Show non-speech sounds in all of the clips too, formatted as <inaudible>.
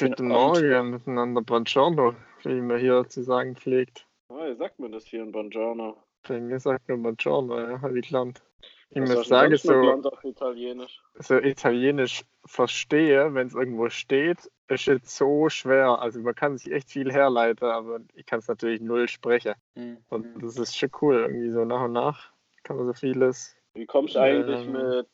Guten Morgen miteinander, Buongiorno, wie man hier zu sagen pflegt. Ah, wie sagt man das hier in Buongiorno? Bei mir sagt man Buongiorno, ja, habe ich gelernt. Ich muss sagen, so, Italienisch. so italienisch verstehe, wenn es irgendwo steht, ist jetzt so schwer. Also man kann sich echt viel herleiten, aber ich kann es natürlich null sprechen. Mhm. Und das ist schon cool, irgendwie so nach und nach kann man so vieles. Wie kommst du eigentlich Ähm. mit,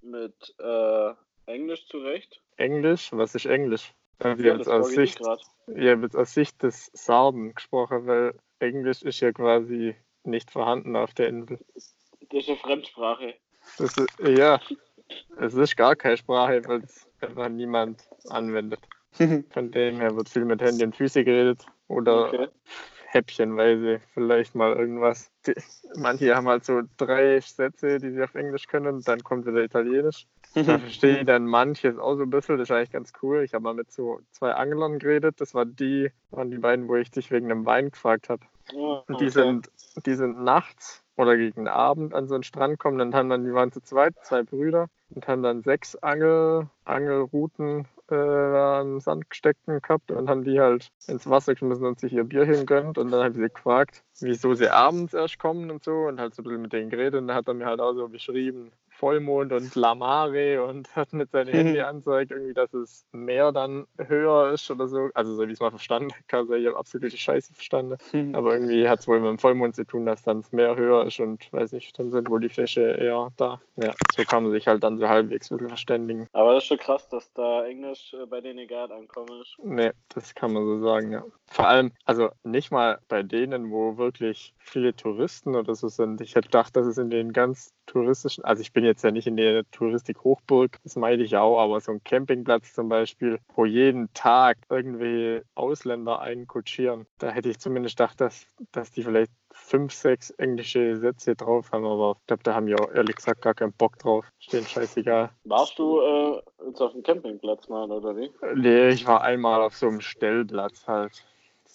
mit äh, Englisch zurecht? Englisch, was ist Englisch? Also ich habe jetzt aus Sicht habe jetzt aus Sicht des Sarden gesprochen, weil Englisch ist ja quasi nicht vorhanden auf der Insel. Das ist eine Fremdsprache. Ist, ja, es ist gar keine Sprache, weil es einfach niemand anwendet. <laughs> Von dem her wird viel mit Handy und Füße geredet oder Okay. häppchenweise vielleicht mal irgendwas. Die, manche haben halt so drei Sätze, die sie auf Englisch können, dann kommt wieder Italienisch. Da verstehe ich dann manches auch so ein bisschen, das ist eigentlich ganz cool. Ich habe mal mit so zwei Anglern geredet, das waren die, waren die beiden, wo ich dich wegen einem Wein gefragt habe. Ah, Und die okay. sind, die sind nachts oder gegen Abend an so einen Strand gekommen, dann haben dann, die waren zu zweit, zwei Brüder, und haben dann sechs Angel, Angelrouten äh, am Sand gesteckt gehabt und haben die halt ins Wasser geschmissen und sich ihr Bierchen gönnt. Und dann habe ich sie gefragt, wieso sie abends erst kommen und so und halt so ein bisschen mit denen geredet. Und dann hat er mir halt auch so beschrieben, Vollmond und Lamare und hat mit seinem <laughs> Handy anzeigt, irgendwie, dass das Meer dann höher ist oder so. Also so wie ich es mal verstanden <laughs> habe, ich habe absolute Scheiße verstanden. Aber irgendwie hat es wohl mit dem Vollmond zu tun, dass dann das Meer höher ist und weiß nicht, dann sind wohl die Fische eher da. Ja, so kann man sich halt dann so halbwegs bisschen verständigen. Aber das ist schon krass, dass da Englisch äh, bei denen egal ankommen ist. Nee, das kann man so sagen, ja. Vor allem, also nicht mal bei denen, wo wirklich viele Touristen oder so sind. Ich hätte gedacht, dass es in den ganz touristischen, also ich bin jetzt ja nicht in der Touristik-Hochburg, das meine ich auch, aber so ein Campingplatz zum Beispiel, wo jeden Tag irgendwelche Ausländer einkutschieren, da hätte ich zumindest gedacht, dass, dass die vielleicht fünf, sechs englische Sätze drauf haben, aber ich glaube, da haben die auch ehrlich gesagt gar keinen Bock drauf. Stehen scheißegal. Warst du äh, jetzt auf dem Campingplatz mal, oder wie? Nee, ich war einmal auf so einem Stellplatz halt.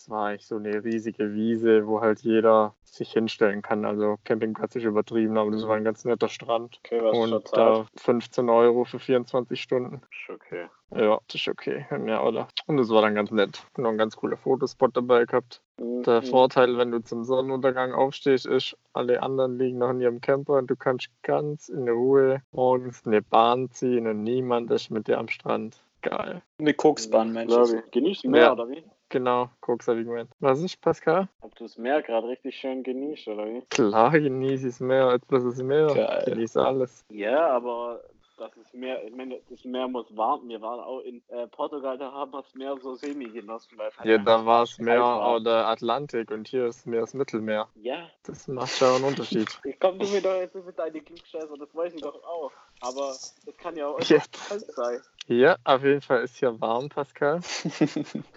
Das war eigentlich so eine riesige Wiese, wo halt jeder sich hinstellen kann. Also Campingplatz ist übertrieben, aber das war ein ganz netter Strand. Okay, was Und da 15 Euro für 24 Stunden. Ist okay. Ja, das ist okay. Ja, oder? Und das war dann ganz nett. Noch ein ganz cooler Fotospot dabei gehabt. Der Mhm. Vorteil, wenn du zum Sonnenuntergang aufstehst, ist, alle anderen liegen noch in ihrem Camper und du kannst ganz in Ruhe morgens eine Bahn ziehen und niemand ist mit dir am Strand. Geil. Eine Koksbahn, Mensch. Genießt du Meer, Ja. oder wie? Genau, Koks habe ich gemeint. Was ist, Pascal? Ob du das Meer gerade richtig schön genießt, oder wie? Klar, genieße ich das Meer, bloß das Meer. Geil. Genieße alles. Ja, aber das ist Meer, ich meine, das Meer muss warm. Wir waren auch in äh, Portugal, da haben wir das Meer so semi genossen. Weil es halt Ja, da war es Meer war. oder Atlantik und hier ist Meer das Mittelmeer. Ja, Das macht schon einen Unterschied. <laughs> ich komme du mir doch jetzt mit deinen Klugscheißer, das weiß ich doch auch. Aber das kann ja auch <laughs> Ja. einfach kalt sein. Ja, auf jeden Fall ist hier warm, Pascal.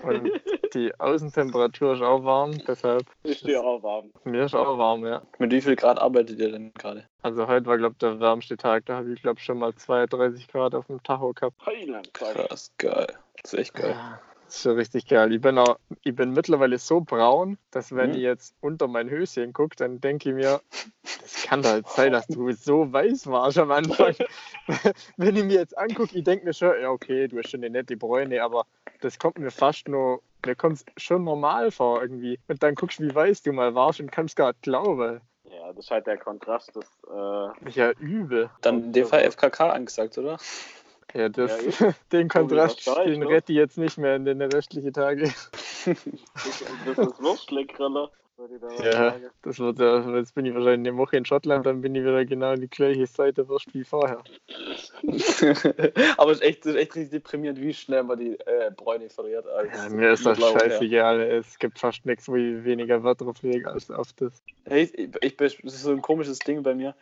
Und <laughs> die Außentemperatur ist auch warm, deshalb Ist dir auch warm. mir ist auch warm, ja. Mit wie viel Grad arbeitet ihr denn gerade? Also heute war, glaube ich, der wärmste Tag. Da habe ich, glaube ich, schon mal 32 Grad auf dem Tacho gehabt. Heiland. Krass, geil. Das ist echt geil. Das ist schon richtig geil. Ich bin, auch, ich bin mittlerweile so braun, dass wenn Mhm. ich jetzt unter mein Höschen gucke, dann denke ich mir, das kann doch nicht sein, dass du so weiß warst am Anfang. <laughs> wenn ich mir jetzt angucke, ich denke mir schon, ja okay, du hast schon eine nette Bräune, aber das kommt mir fast nur, mir kommt es schon normal vor irgendwie. Und dann guckst du, wie weiß du mal warst und kannst gar nicht glauben. Ja, das ist halt der Kontrast, das, äh, ja übel. Dann in dem Fall FKK angesagt, oder? Ja, das, Ja, <laughs> den Kontrast, ist, den rette ich jetzt nicht mehr in den restlichen Tagen. das, das ist Wurstleckriller, Ja, das wird ja, jetzt bin ich wahrscheinlich eine Woche in Schottland, dann bin ich wieder genau die gleiche Seite wie vorher. <laughs> Aber es ist echt, es ist echt richtig deprimierend, wie schnell man die äh, Bräune verliert. Ja, mir ist das mittlerweile, ja. scheißegal. Es gibt fast nichts, wo ich weniger Wert drauf lege als auf das. Ich, ich, ich, das ist so ein komisches Ding bei mir,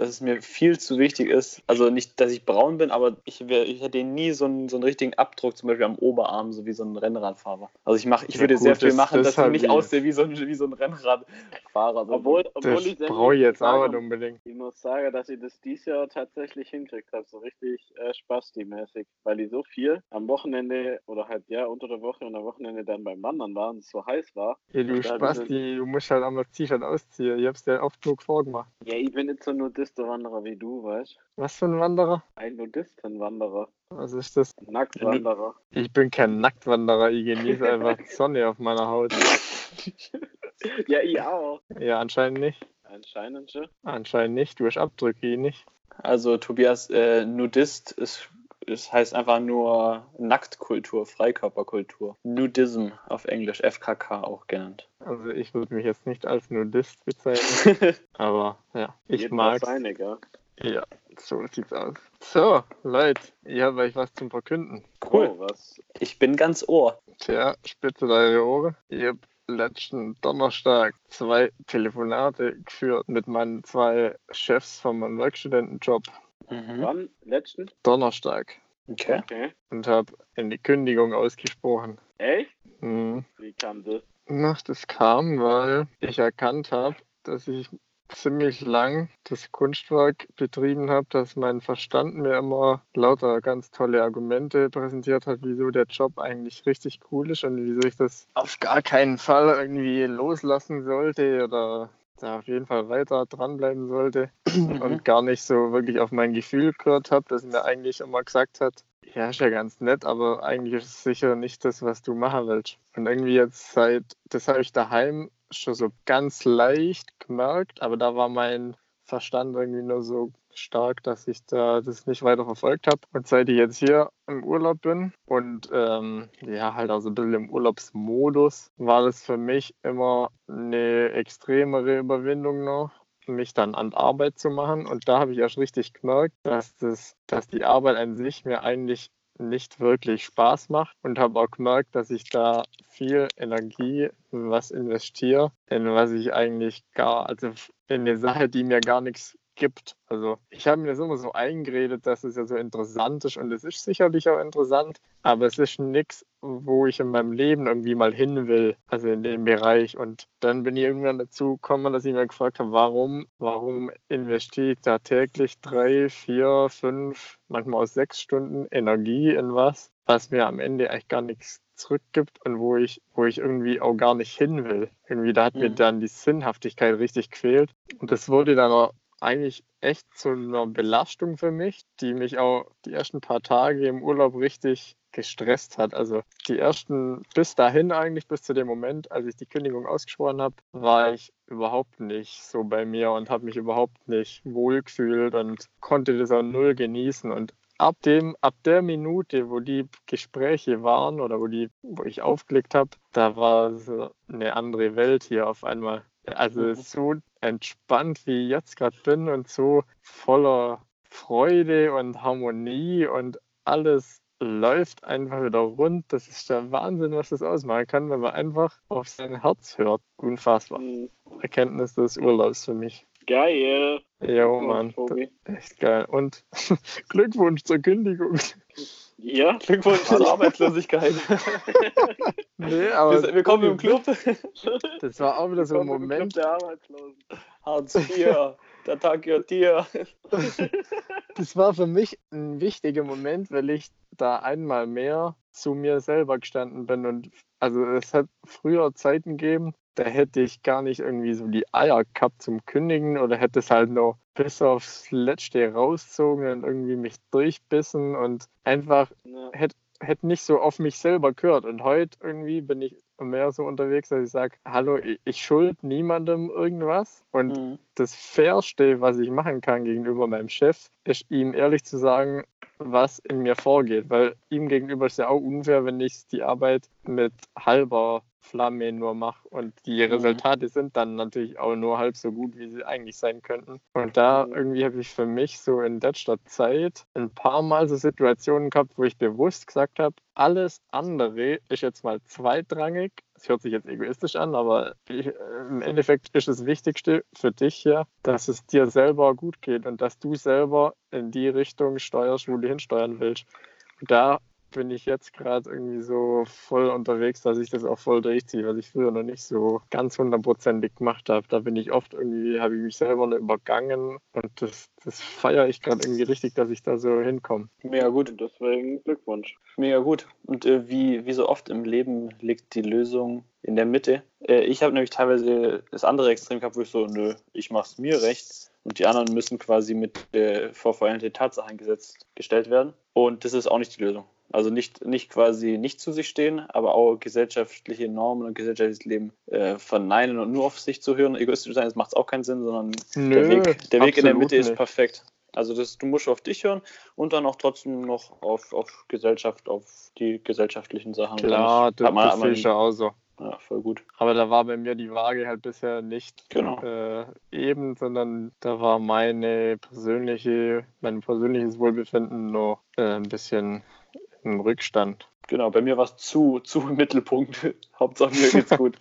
dass es mir viel zu wichtig ist. Also nicht, dass ich braun bin, aber ich, wär, ich hätte nie so einen, so einen richtigen Abdruck, zum Beispiel am Oberarm, so wie so ein Rennradfahrer. Also ich mache, ich Ja, würde gut, sehr viel das- machen, das dass ich hab nicht ich. aussehe wie so ein, wie so ein Rennradfahrer. So. Obwohl, obwohl Das ich brauche ich jetzt nicht unbedingt. Ich muss sagen, dass ich das dieses Jahr tatsächlich hinkriegt habe, so richtig äh, Spasti-mäßig, weil ich so viel am Wochenende oder halt ja unter der Woche und am Wochenende dann beim Wandern war und es so heiß war. Ja, du Spasti, du musst halt einmal das T-Shirt ausziehen. Ich hab's dir oft genug vorgemacht. Ja, ich bin jetzt so nur das Musterwanderer wie du, weißt Was für ein Wanderer? Ein Nudistenwanderer. Was ist das? Nacktwanderer. Ich bin kein Nacktwanderer, ich genieße einfach Sonne auf meiner Haut. <laughs> ja, ich auch. Ja, anscheinend nicht. Anscheinend schon. Anscheinend nicht. Du hast Abdrücke, ich nicht. Also Tobias, äh, Nudist ist, ist, heißt einfach nur Nacktkultur, Freikörperkultur. Nudism auf Englisch, FKK auch genannt. Also ich würde mich jetzt nicht als Nudist bezeichnen, <laughs> aber ja, ich mag Seine, gell? Ja, so sieht's aus. So, Leute, ich habe euch was zum Verkünden. Cool. Oh, was? Ich bin ganz Ohr. Tja, spitze eure Ohren. Ich habe letzten Donnerstag zwei Telefonate geführt mit meinen zwei Chefs von meinem Werkstudentenjob. Mhm. Wann? Letzten? Donnerstag. Okay. Okay. Und habe eine Kündigung ausgesprochen. Echt? Mhm. Wie kam das? Na, das kam, weil ich erkannt habe, dass ich ziemlich lang das Kunstwerk betrieben habe, dass mein Verstand mir immer lauter ganz tolle Argumente präsentiert hat, wieso der Job eigentlich richtig cool ist und wieso ich das auf gar keinen Fall irgendwie loslassen sollte oder da auf jeden Fall weiter dranbleiben sollte <clears throat> Mhm. und gar nicht so wirklich auf mein Gefühl gehört habe, das mir eigentlich immer gesagt hat, ja, ist ja ganz nett, aber eigentlich ist es sicher nicht das, was du machen willst. Und irgendwie jetzt seit, das habe ich daheim schon so ganz leicht gemerkt, aber da war mein Verstand irgendwie nur so stark, dass ich da das nicht weiter verfolgt habe. Und seit ich jetzt hier im Urlaub bin und ähm, ja, halt auch so ein bisschen im Urlaubsmodus, war das für mich immer eine extremere Überwindung noch mich dann an Arbeit zu machen. Und da habe ich erst richtig gemerkt, dass, das, dass die Arbeit an sich mir eigentlich nicht wirklich Spaß macht und habe auch gemerkt, dass ich da viel Energie was investiere, in was ich eigentlich gar, also in eine Sache, die mir gar nichts gibt. Also ich habe mir das immer so eingeredet, dass es ja so interessant ist und es ist sicherlich auch interessant, aber es ist nichts, wo ich in meinem Leben irgendwie mal hin will, also in dem Bereich. Und dann bin ich irgendwann dazu gekommen, dass ich mir gefragt habe, warum, warum investiere ich da täglich drei, vier, fünf, manchmal auch sechs Stunden Energie in was, was mir am Ende eigentlich gar nichts zurückgibt und wo ich, wo ich irgendwie auch gar nicht hin will. Irgendwie, da hat mir Mhm. dann die Sinnhaftigkeit richtig gefehlt. Und das wurde dann auch eigentlich echt zu einer Belastung für mich, die mich auch die ersten paar Tage im Urlaub richtig gestresst hat. Also die ersten, bis dahin eigentlich, bis zu dem Moment, als ich die Kündigung ausgesprochen habe, war ich überhaupt nicht so bei mir und habe mich überhaupt nicht wohlgefühlt und konnte das auch null genießen. Und ab dem, ab der Minute, wo die Gespräche waren oder wo die, wo ich aufgelegt habe, da war so eine andere Welt hier auf einmal. Also Mhm. so entspannt, wie ich jetzt gerade bin und so voller Freude und Harmonie und alles läuft einfach wieder rund. Das ist der Wahnsinn, was das ausmachen kann, wenn man einfach auf sein Herz hört. Unfassbar. Hm, Erkenntnis des Urlaubs für mich. Geil. Jo, Glückwunsch, Mann. Echt geil. Und <laughs> Glückwunsch zur Kündigung. Ja. Glückwunsch zur Arbeitslosigkeit. <laughs> Nee, aber Wir, wir kommen im Club. das war auch wieder so ein Willkommen im Club Moment. der Arbeitslosen. Hartz IV. Der Tag gehört dir. Das war für mich ein wichtiger Moment, weil ich da einmal mehr zu mir selber gestanden bin. Und also es hat früher Zeiten gegeben, da hätte ich gar nicht irgendwie so die Eier gehabt zum Kündigen oder hätte es halt noch bis aufs Letzte rauszogen und irgendwie mich durchbissen und einfach Ja. hätte hätte nicht so auf mich selber gehört. Und heute irgendwie bin ich mehr so unterwegs, dass ich sage, hallo, ich, schuld niemandem irgendwas. Und Mhm. das Fairste, was ich machen kann gegenüber meinem Chef, ist ihm ehrlich zu sagen, was in mir vorgeht. Weil ihm gegenüber ist ja auch unfair, wenn ich die Arbeit mit halber Flamme nur mache. Und die Mhm. Resultate sind dann natürlich auch nur halb so gut, wie sie eigentlich sein könnten. Und da Mhm. irgendwie habe ich für mich so in letzter Zeit ein paar Mal so Situationen gehabt, wo ich bewusst gesagt habe, alles andere ist jetzt mal zweitrangig. Es hört sich jetzt egoistisch an, aber ich, im Endeffekt ist das Wichtigste für dich ja, dass es dir selber gut geht und dass du selber in die Richtung steuerst, wo du hinsteuern willst. Und da bin ich jetzt gerade irgendwie so voll unterwegs, dass ich das auch voll durchziehe, was ich früher noch nicht so ganz hundertprozentig gemacht habe. Da bin ich oft irgendwie, habe ich mich selber noch übergangen und das, das feiere ich gerade irgendwie richtig, dass ich da so hinkomme. Mega gut. Deswegen Glückwunsch. Mega gut. Und äh, wie, wie so oft im Leben liegt die Lösung in der Mitte. Äh, ich habe nämlich teilweise das andere Extrem gehabt, wo ich so, nö, ich mache es mir recht. Und die anderen müssen quasi mit äh, vor veränderte Tatsachen gestellt werden. Und das ist auch nicht die Lösung. Also nicht, nicht quasi nicht zu sich stehen, aber auch gesellschaftliche Normen und gesellschaftliches Leben äh, verneinen und nur auf sich zu hören. Egoistisch sein, das macht auch keinen Sinn, sondern Nö, der Weg, der Weg in der Mitte absolut ist perfekt. Also das, du musst auf dich hören und dann auch trotzdem noch auf, auf Gesellschaft, auf die gesellschaftlichen Sachen. Klar, das, man- sehe ich ja auch so. Ja, voll gut. Aber da war bei mir die Waage halt bisher nicht Genau. äh, eben, sondern da war meine persönliche, mein persönliches Wohlbefinden noch äh, ein bisschen im Rückstand. Genau, bei mir war es zu, zu im Mittelpunkt. <laughs> Hauptsache mir geht's gut.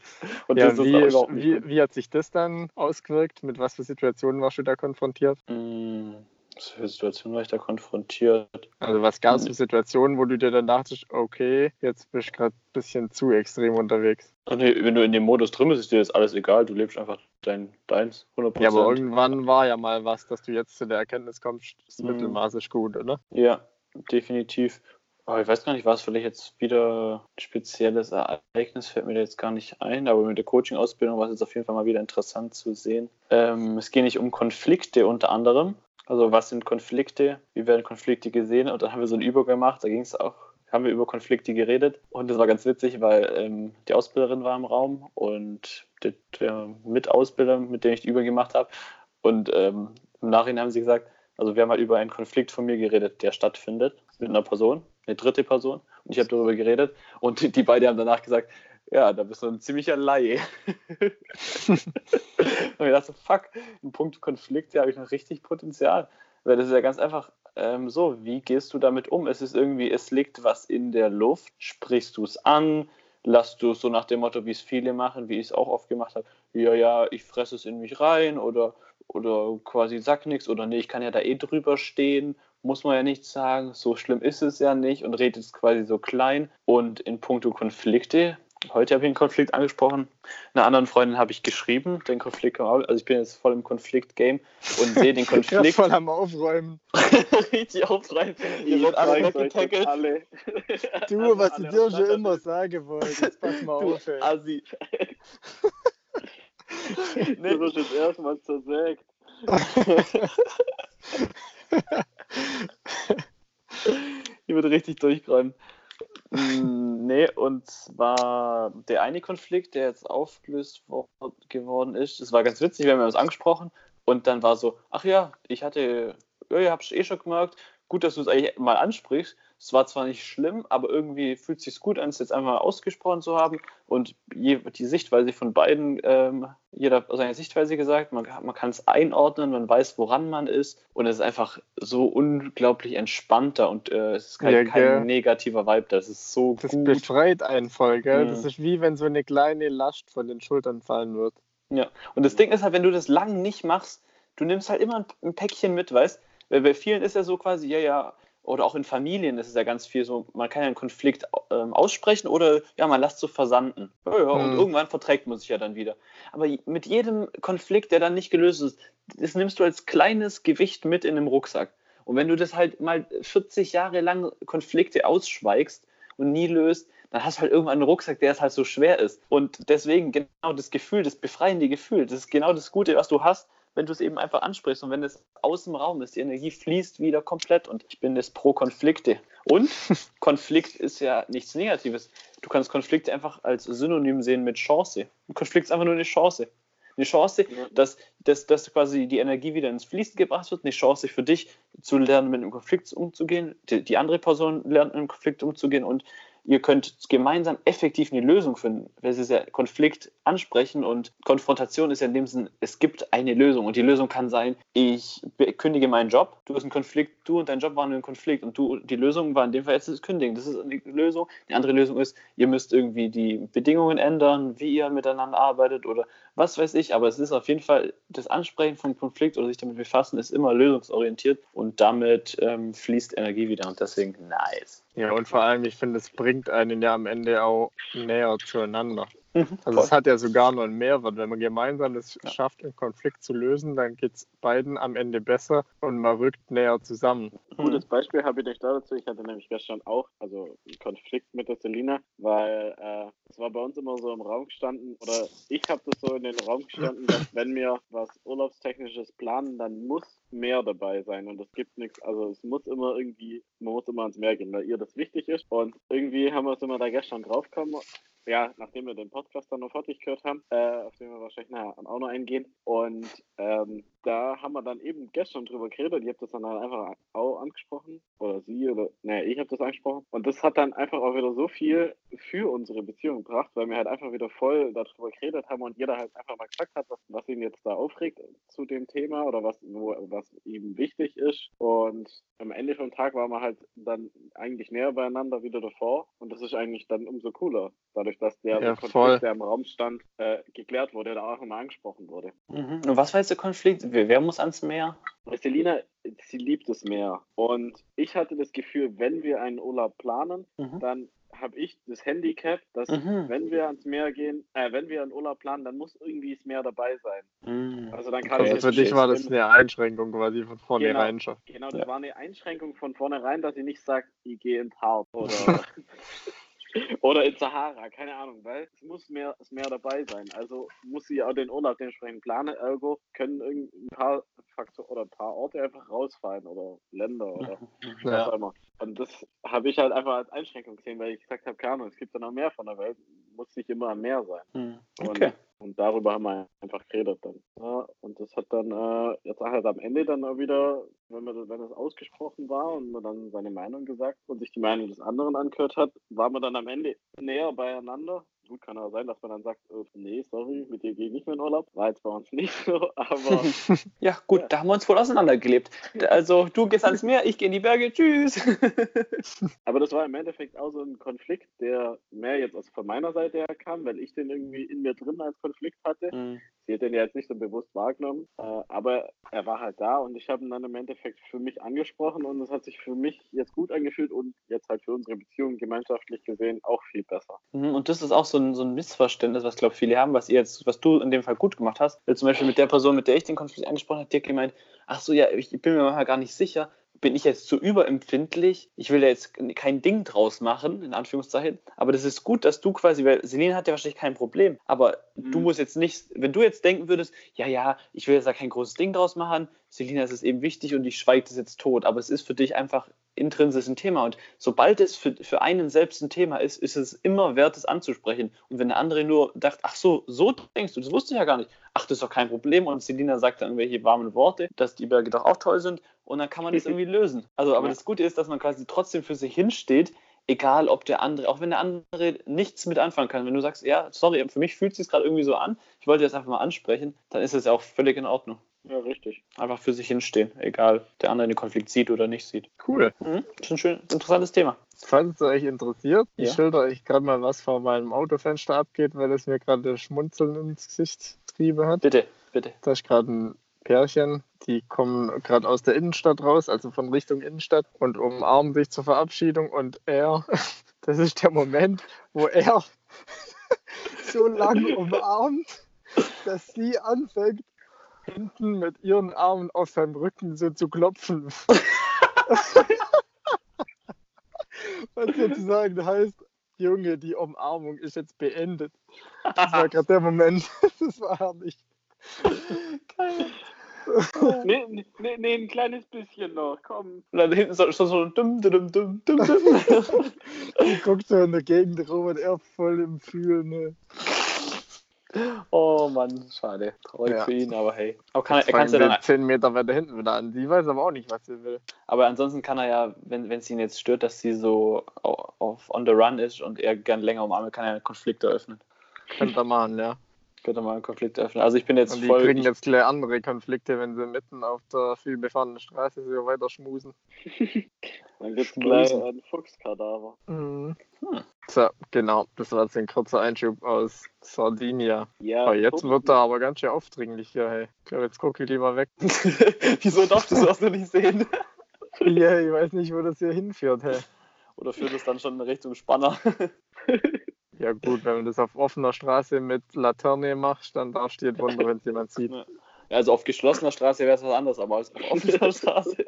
Und ja, das ist wie, wie, gut. wie hat sich das dann ausgewirkt? Mit was für Situationen warst du da konfrontiert? Mm, Was für Situation war ich da konfrontiert? Also was gab es Hm. für Situationen, wo du dir dann dachtest, okay, jetzt bist du gerade ein bisschen zu extrem unterwegs. Nee, wenn du in dem Modus drin bist, ist dir das alles egal. Du lebst einfach dein, deins, 100%. Ja, aber irgendwann war ja mal was, dass du jetzt zu der Erkenntnis kommst, das. Mittelmaß ist gut, oder? Ja, definitiv. Aber ich weiß gar nicht, war es vielleicht jetzt wieder ein spezielles Ereignis, fällt mir jetzt gar nicht ein, aber mit der Coaching-Ausbildung war es jetzt auf jeden Fall mal wieder interessant zu sehen. Ähm, es geht nicht um Konflikte unter anderem. Also was sind Konflikte? Wie werden Konflikte gesehen? Und dann haben wir so eine Übung gemacht, da ging es auch, haben wir über Konflikte geredet. Und das war ganz witzig, weil ähm, die Ausbilderin war im Raum und der, der Mitausbilder, mit dem ich die Übung gemacht habe. Und ähm, im Nachhinein haben sie gesagt, also wir haben halt über einen Konflikt von mir geredet, der stattfindet mit einer Person, eine dritte Person. Und ich habe darüber geredet und die, die beiden haben danach gesagt, ja, da bist du ein ziemlicher Laie. <laughs> und ich dachte, fuck, in puncto Konflikt habe ich noch richtig Potenzial. Weil das ist ja ganz einfach ähm, so, wie gehst du damit um? Es ist irgendwie, es liegt was in der Luft, sprichst du es an, lass du es so nach dem Motto, wie es viele machen, wie ich es auch oft gemacht habe, ja, ja, ich fresse es in mich rein oder, oder quasi sag nichts oder nee, ich kann ja da eh drüber stehen, muss man ja nichts sagen, so schlimm ist es ja nicht und redet es quasi so klein. Und in puncto Konflikte, heute habe ich einen Konflikt angesprochen, einer anderen Freundin habe ich geschrieben, den Konflikt, also ich bin jetzt voll im Konflikt-Game und sehe den <laughs> Ja, Konflikt voll am Aufräumen. <laughs> richtig aufrein. Ihr werdet alle weggetackelt. alle. Du, was ich dir schon immer sagen wollte. Jetzt pass mal <laughs> Du auf, ey. Assi. nee, Du wirst jetzt erstmal zersägt. <laughs> Die wird richtig durchgreifen. Mm, nee, und zwar der eine Konflikt, der jetzt aufgelöst wo- geworden ist, das war ganz witzig, wir haben uns angesprochen und dann war so, ach ja, ich hatte, ja, ja, hab's eh schon gemerkt, gut, dass du es eigentlich mal ansprichst. Es war zwar nicht schlimm, aber irgendwie fühlt es sich gut an, es jetzt einfach mal ausgesprochen zu haben und je, die Sichtweise von beiden, ähm, jeder hat seine Sichtweise gesagt, man, man kann es einordnen, man weiß, woran man ist und es ist einfach so unglaublich entspannter und äh, es ist kein, Ja, kein negativer Vibe, das ist so Das gut. befreit einen voll, gell? Das Mhm. ist wie wenn so eine kleine Last von den Schultern fallen wird. Ja, und das Ding ist halt, wenn du das lang nicht machst, du nimmst halt immer ein, ein Päckchen mit, weißt Weil bei vielen ist ja so quasi, ja, ja, oder auch in Familien ist es ja ganz viel so, man kann ja einen Konflikt ähm, aussprechen oder ja, man lässt so versanden. Ja, ja, und Hm. irgendwann verträgt man sich ja dann wieder. Aber mit jedem Konflikt, der dann nicht gelöst ist, das nimmst du als kleines Gewicht mit in einem Rucksack. Und wenn du das halt mal 40 Jahre lang Konflikte ausschweigst und nie löst, dann hast du halt irgendwann einen Rucksack, der es halt so schwer ist. Und deswegen genau das Gefühl, das befreiende Gefühl, das ist genau das Gute, was du hast, wenn du es eben einfach ansprichst und wenn es aus dem Raum ist, die Energie fließt wieder komplett und ich bin das pro Konflikte. Und <laughs> Konflikt ist ja nichts Negatives. Du kannst Konflikte einfach als Synonym sehen mit Chance. Ein Konflikt ist einfach nur eine Chance. Eine Chance, dass, dass, dass quasi die Energie wieder ins Fließen gebracht wird, eine Chance für dich zu lernen, mit einem Konflikt umzugehen, die, die andere Person lernt, mit einem Konflikt umzugehen und ihr könnt gemeinsam effektiv eine Lösung finden. Es ist ja Konflikt ansprechen und Konfrontation ist ja in dem Sinn, es gibt eine Lösung und die Lösung kann sein, ich kündige meinen Job, du hast einen Konflikt, du und dein Job waren ein Konflikt und du, die Lösung war in dem Fall jetzt das Kündigen. Das ist eine Lösung. Die andere Lösung ist, ihr müsst irgendwie die Bedingungen ändern, wie ihr miteinander arbeitet oder was weiß ich, aber es ist auf jeden Fall das Ansprechen von Konflikt oder sich damit befassen, ist immer lösungsorientiert und damit ähm, fließt Energie wieder und deswegen nice. Ja, und vor allem, ich finde, es bringt einen ja am Ende auch näher zueinander. Mhm, Also es hat ja sogar noch einen Mehrwert. Wenn man gemeinsam es Ja. schafft, einen Konflikt zu lösen, dann geht es beiden am Ende besser und man rückt näher zusammen. Gutes Beispiel habe ich euch da dazu. Ich hatte nämlich gestern auch also einen Konflikt mit der Selina, weil äh, es war bei uns immer so im Raum gestanden, oder ich habe das so in den Raum gestanden, <clears throat> dass wenn wir was Urlaubstechnisches planen, dann muss mehr dabei sein und es gibt nichts, also es muss immer irgendwie, man muss immer ans Meer gehen, weil ihr das wichtig ist und irgendwie haben wir es immer da gestern draufgekommen, ja, nachdem wir den Podcast dann noch fertig gehört haben, äh, auf den wir wahrscheinlich nachher auch noch eingehen. Und ähm, da haben wir dann eben gestern drüber geredet. Ich habe das dann halt einfach auch angesprochen. Oder sie oder, naja, ich habe das angesprochen. Und das hat dann einfach auch wieder so viel für unsere Beziehung gebracht, weil wir halt einfach wieder voll darüber geredet haben und jeder halt einfach mal gesagt hat, was, was ihn jetzt da aufregt zu dem Thema oder was, wo, was ihm wichtig ist. Und am Ende vom Tag waren wir halt dann eigentlich näher beieinander wieder davor. Und das ist eigentlich dann umso cooler, dadurch, dass der Ja, Konflikt, voll. der im Raum stand, äh, geklärt wurde, der auch immer angesprochen wurde. Mhm. Und was war jetzt der Konflikt? Wer, muss ans Meer? Selina, sie liebt es Meer. Und ich hatte das Gefühl, wenn wir einen Urlaub planen, Mhm. dann habe ich das Handicap, dass Mhm. wenn wir ans Meer gehen, äh, wenn wir einen Urlaub planen, dann muss irgendwie das Meer dabei sein. Mhm. Also dann kann Okay. ich Also für dich war das eine Einschränkung quasi von vornherein schon. Genau, das Ja. war eine Einschränkung von vornherein, dass ich nicht sage, ich gehe ins Harz oder, <laughs> <laughs> <laughs> oder in Sahara, keine Ahnung, weil es muss mehr, es mehr dabei sein. Also muss sie auch den Urlaub dementsprechend planen, ergo können ein paar Faktoren oder ein paar Orte einfach rausfallen oder Länder oder was Ja. auch immer. Und das habe ich halt einfach als Einschränkung gesehen, weil ich gesagt habe, keine Ahnung, es gibt ja noch mehr von der Welt, muss nicht immer am Meer sein. Und, Okay. und darüber haben wir einfach geredet dann. Ja, und das hat dann äh, jetzt halt am Ende dann auch wieder, wenn man das, wenn es ausgesprochen war und man dann seine Meinung gesagt und sich die Meinung des anderen angehört hat, war man dann am Ende näher beieinander. Gut, kann auch sein, dass man dann sagt, äh, nee, sorry, mit dir gehe ich nicht mehr in Urlaub. War jetzt bei uns <laughs> nicht so, aber <laughs> Ja, gut, Ja. da haben wir uns wohl auseinandergelebt. Also, du gehst ans Meer, ich gehe in die Berge, tschüss. <laughs> Aber das war im Endeffekt auch so ein Konflikt, der mehr jetzt aus von meiner Seite her kam, weil ich den irgendwie in mir drin als Konflikt hatte. Mhm. Hat den ja jetzt nicht so bewusst wahrgenommen, äh, aber er war halt da und ich habe ihn dann im Endeffekt für mich angesprochen und es hat sich für mich jetzt gut angefühlt und jetzt halt für unsere Beziehung gemeinschaftlich gesehen auch viel besser. Mhm, Und das ist auch so ein, so ein Missverständnis, was glaube viele haben, was ihr jetzt, was du in dem Fall gut gemacht hast. Weil zum Beispiel mit der Person, mit der ich den Konflikt angesprochen habe, die hat gemeint, ach so, ja, ich bin mir manchmal gar nicht sicher, bin ich jetzt zu überempfindlich? Ich will da jetzt kein Ding draus machen, in Anführungszeichen. Aber das ist gut, dass du quasi, weil Selene hat ja wahrscheinlich kein Problem. Aber du Mhm. musst jetzt nicht, wenn du jetzt denken würdest, ja, ja, ich will jetzt da kein großes Ding draus machen, Selina, es ist eben wichtig und ich schweige das jetzt tot. Aber es ist für dich einfach intrinsisch ein Thema. Und sobald es für, für einen selbst ein Thema ist, ist es immer wert, es anzusprechen. Und wenn der andere nur dacht, ach so, so denkst du, das wusste ich ja gar nicht. Ach, das ist doch kein Problem. Und Selina sagt dann irgendwelche warmen Worte, dass die Berge doch auch toll sind. Und dann kann man das irgendwie lösen. Also, aber Ja. das Gute ist, dass man quasi trotzdem für sich hinsteht, egal ob der andere, auch wenn der andere nichts mit anfangen kann. Wenn du sagst, ja, sorry, für mich fühlt es sich gerade irgendwie so an, ich wollte das einfach mal ansprechen, dann ist es ja auch völlig in Ordnung. Ja, richtig. Einfach für sich hinstehen, egal ob der andere den Konflikt sieht oder nicht sieht. Cool. Mhm. Das ist ein schön interessantes Thema. Falls es euch interessiert, ich Ja. schilder euch gerade mal, was vor meinem Autofenster abgeht, weil es mir gerade Schmunzeln ins Gesicht getrieben hat. Bitte, bitte. Da ist gerade ein Pärchen, die kommen gerade aus der Innenstadt raus, also von Richtung Innenstadt und umarmen sich zur Verabschiedung und er, <laughs> das ist der Moment, wo er <laughs> so lange umarmt, dass sie anfängt, hinten mit ihren Armen auf seinem Rücken so zu klopfen. <laughs> Was sozusagen heißt, Junge, die Umarmung ist jetzt beendet. Das war gerade der Moment. Das war herrlich. Nee, nee, nee, nee, ein kleines bisschen noch, komm. Und dann hinten so, so, so dumm, dumm, dumm, dumm, dumm. <laughs> Die guckt so in der Gegend rum und er voll im Fühlen. Ne? Oh Mann, schade. Traurig Ja. für ihn, aber hey. Aber, kann, er Jetzt kann fangen ja dann, zehn Meter weiter hinten wieder an. Sie weiß aber auch nicht, was sie will. aber ansonsten kann er ja, wenn es ihn jetzt stört, dass sie so au- auf on the run ist und er gern länger umarmt, kann er einen Konflikt eröffnen. Könnt ihr machen, ja. Könnte mal einen Konflikt eröffnen. Also ich bin jetzt Und die voll. kriegen ich, jetzt gleich andere Konflikte, wenn sie mitten auf der viel befahrenen Straße so weiter schmusen. <laughs> Dann gibt's gleich ein Fuchskadaver. Mhm. Hm. So, genau. Das war jetzt ein kurzer Einschub aus Sardinia. Ja, Aber jetzt guck- wird er aber ganz schön aufdringlich hier, hey. Ich glaube, jetzt gucke ich lieber weg. <laughs> Wieso darfst du sowas noch nicht sehen? ja, ich weiß nicht, wo das hier hinführt, hey. Oder führt es dann schon in Richtung Spanner? <laughs> Ja gut, wenn du das auf offener Straße mit Laterne machst, dann darfst du dir <laughs> wundern, wenn es jemand sieht. Ja. Also auf geschlossener Straße wäre es was anderes, aber als auf offener <laughs> Straße.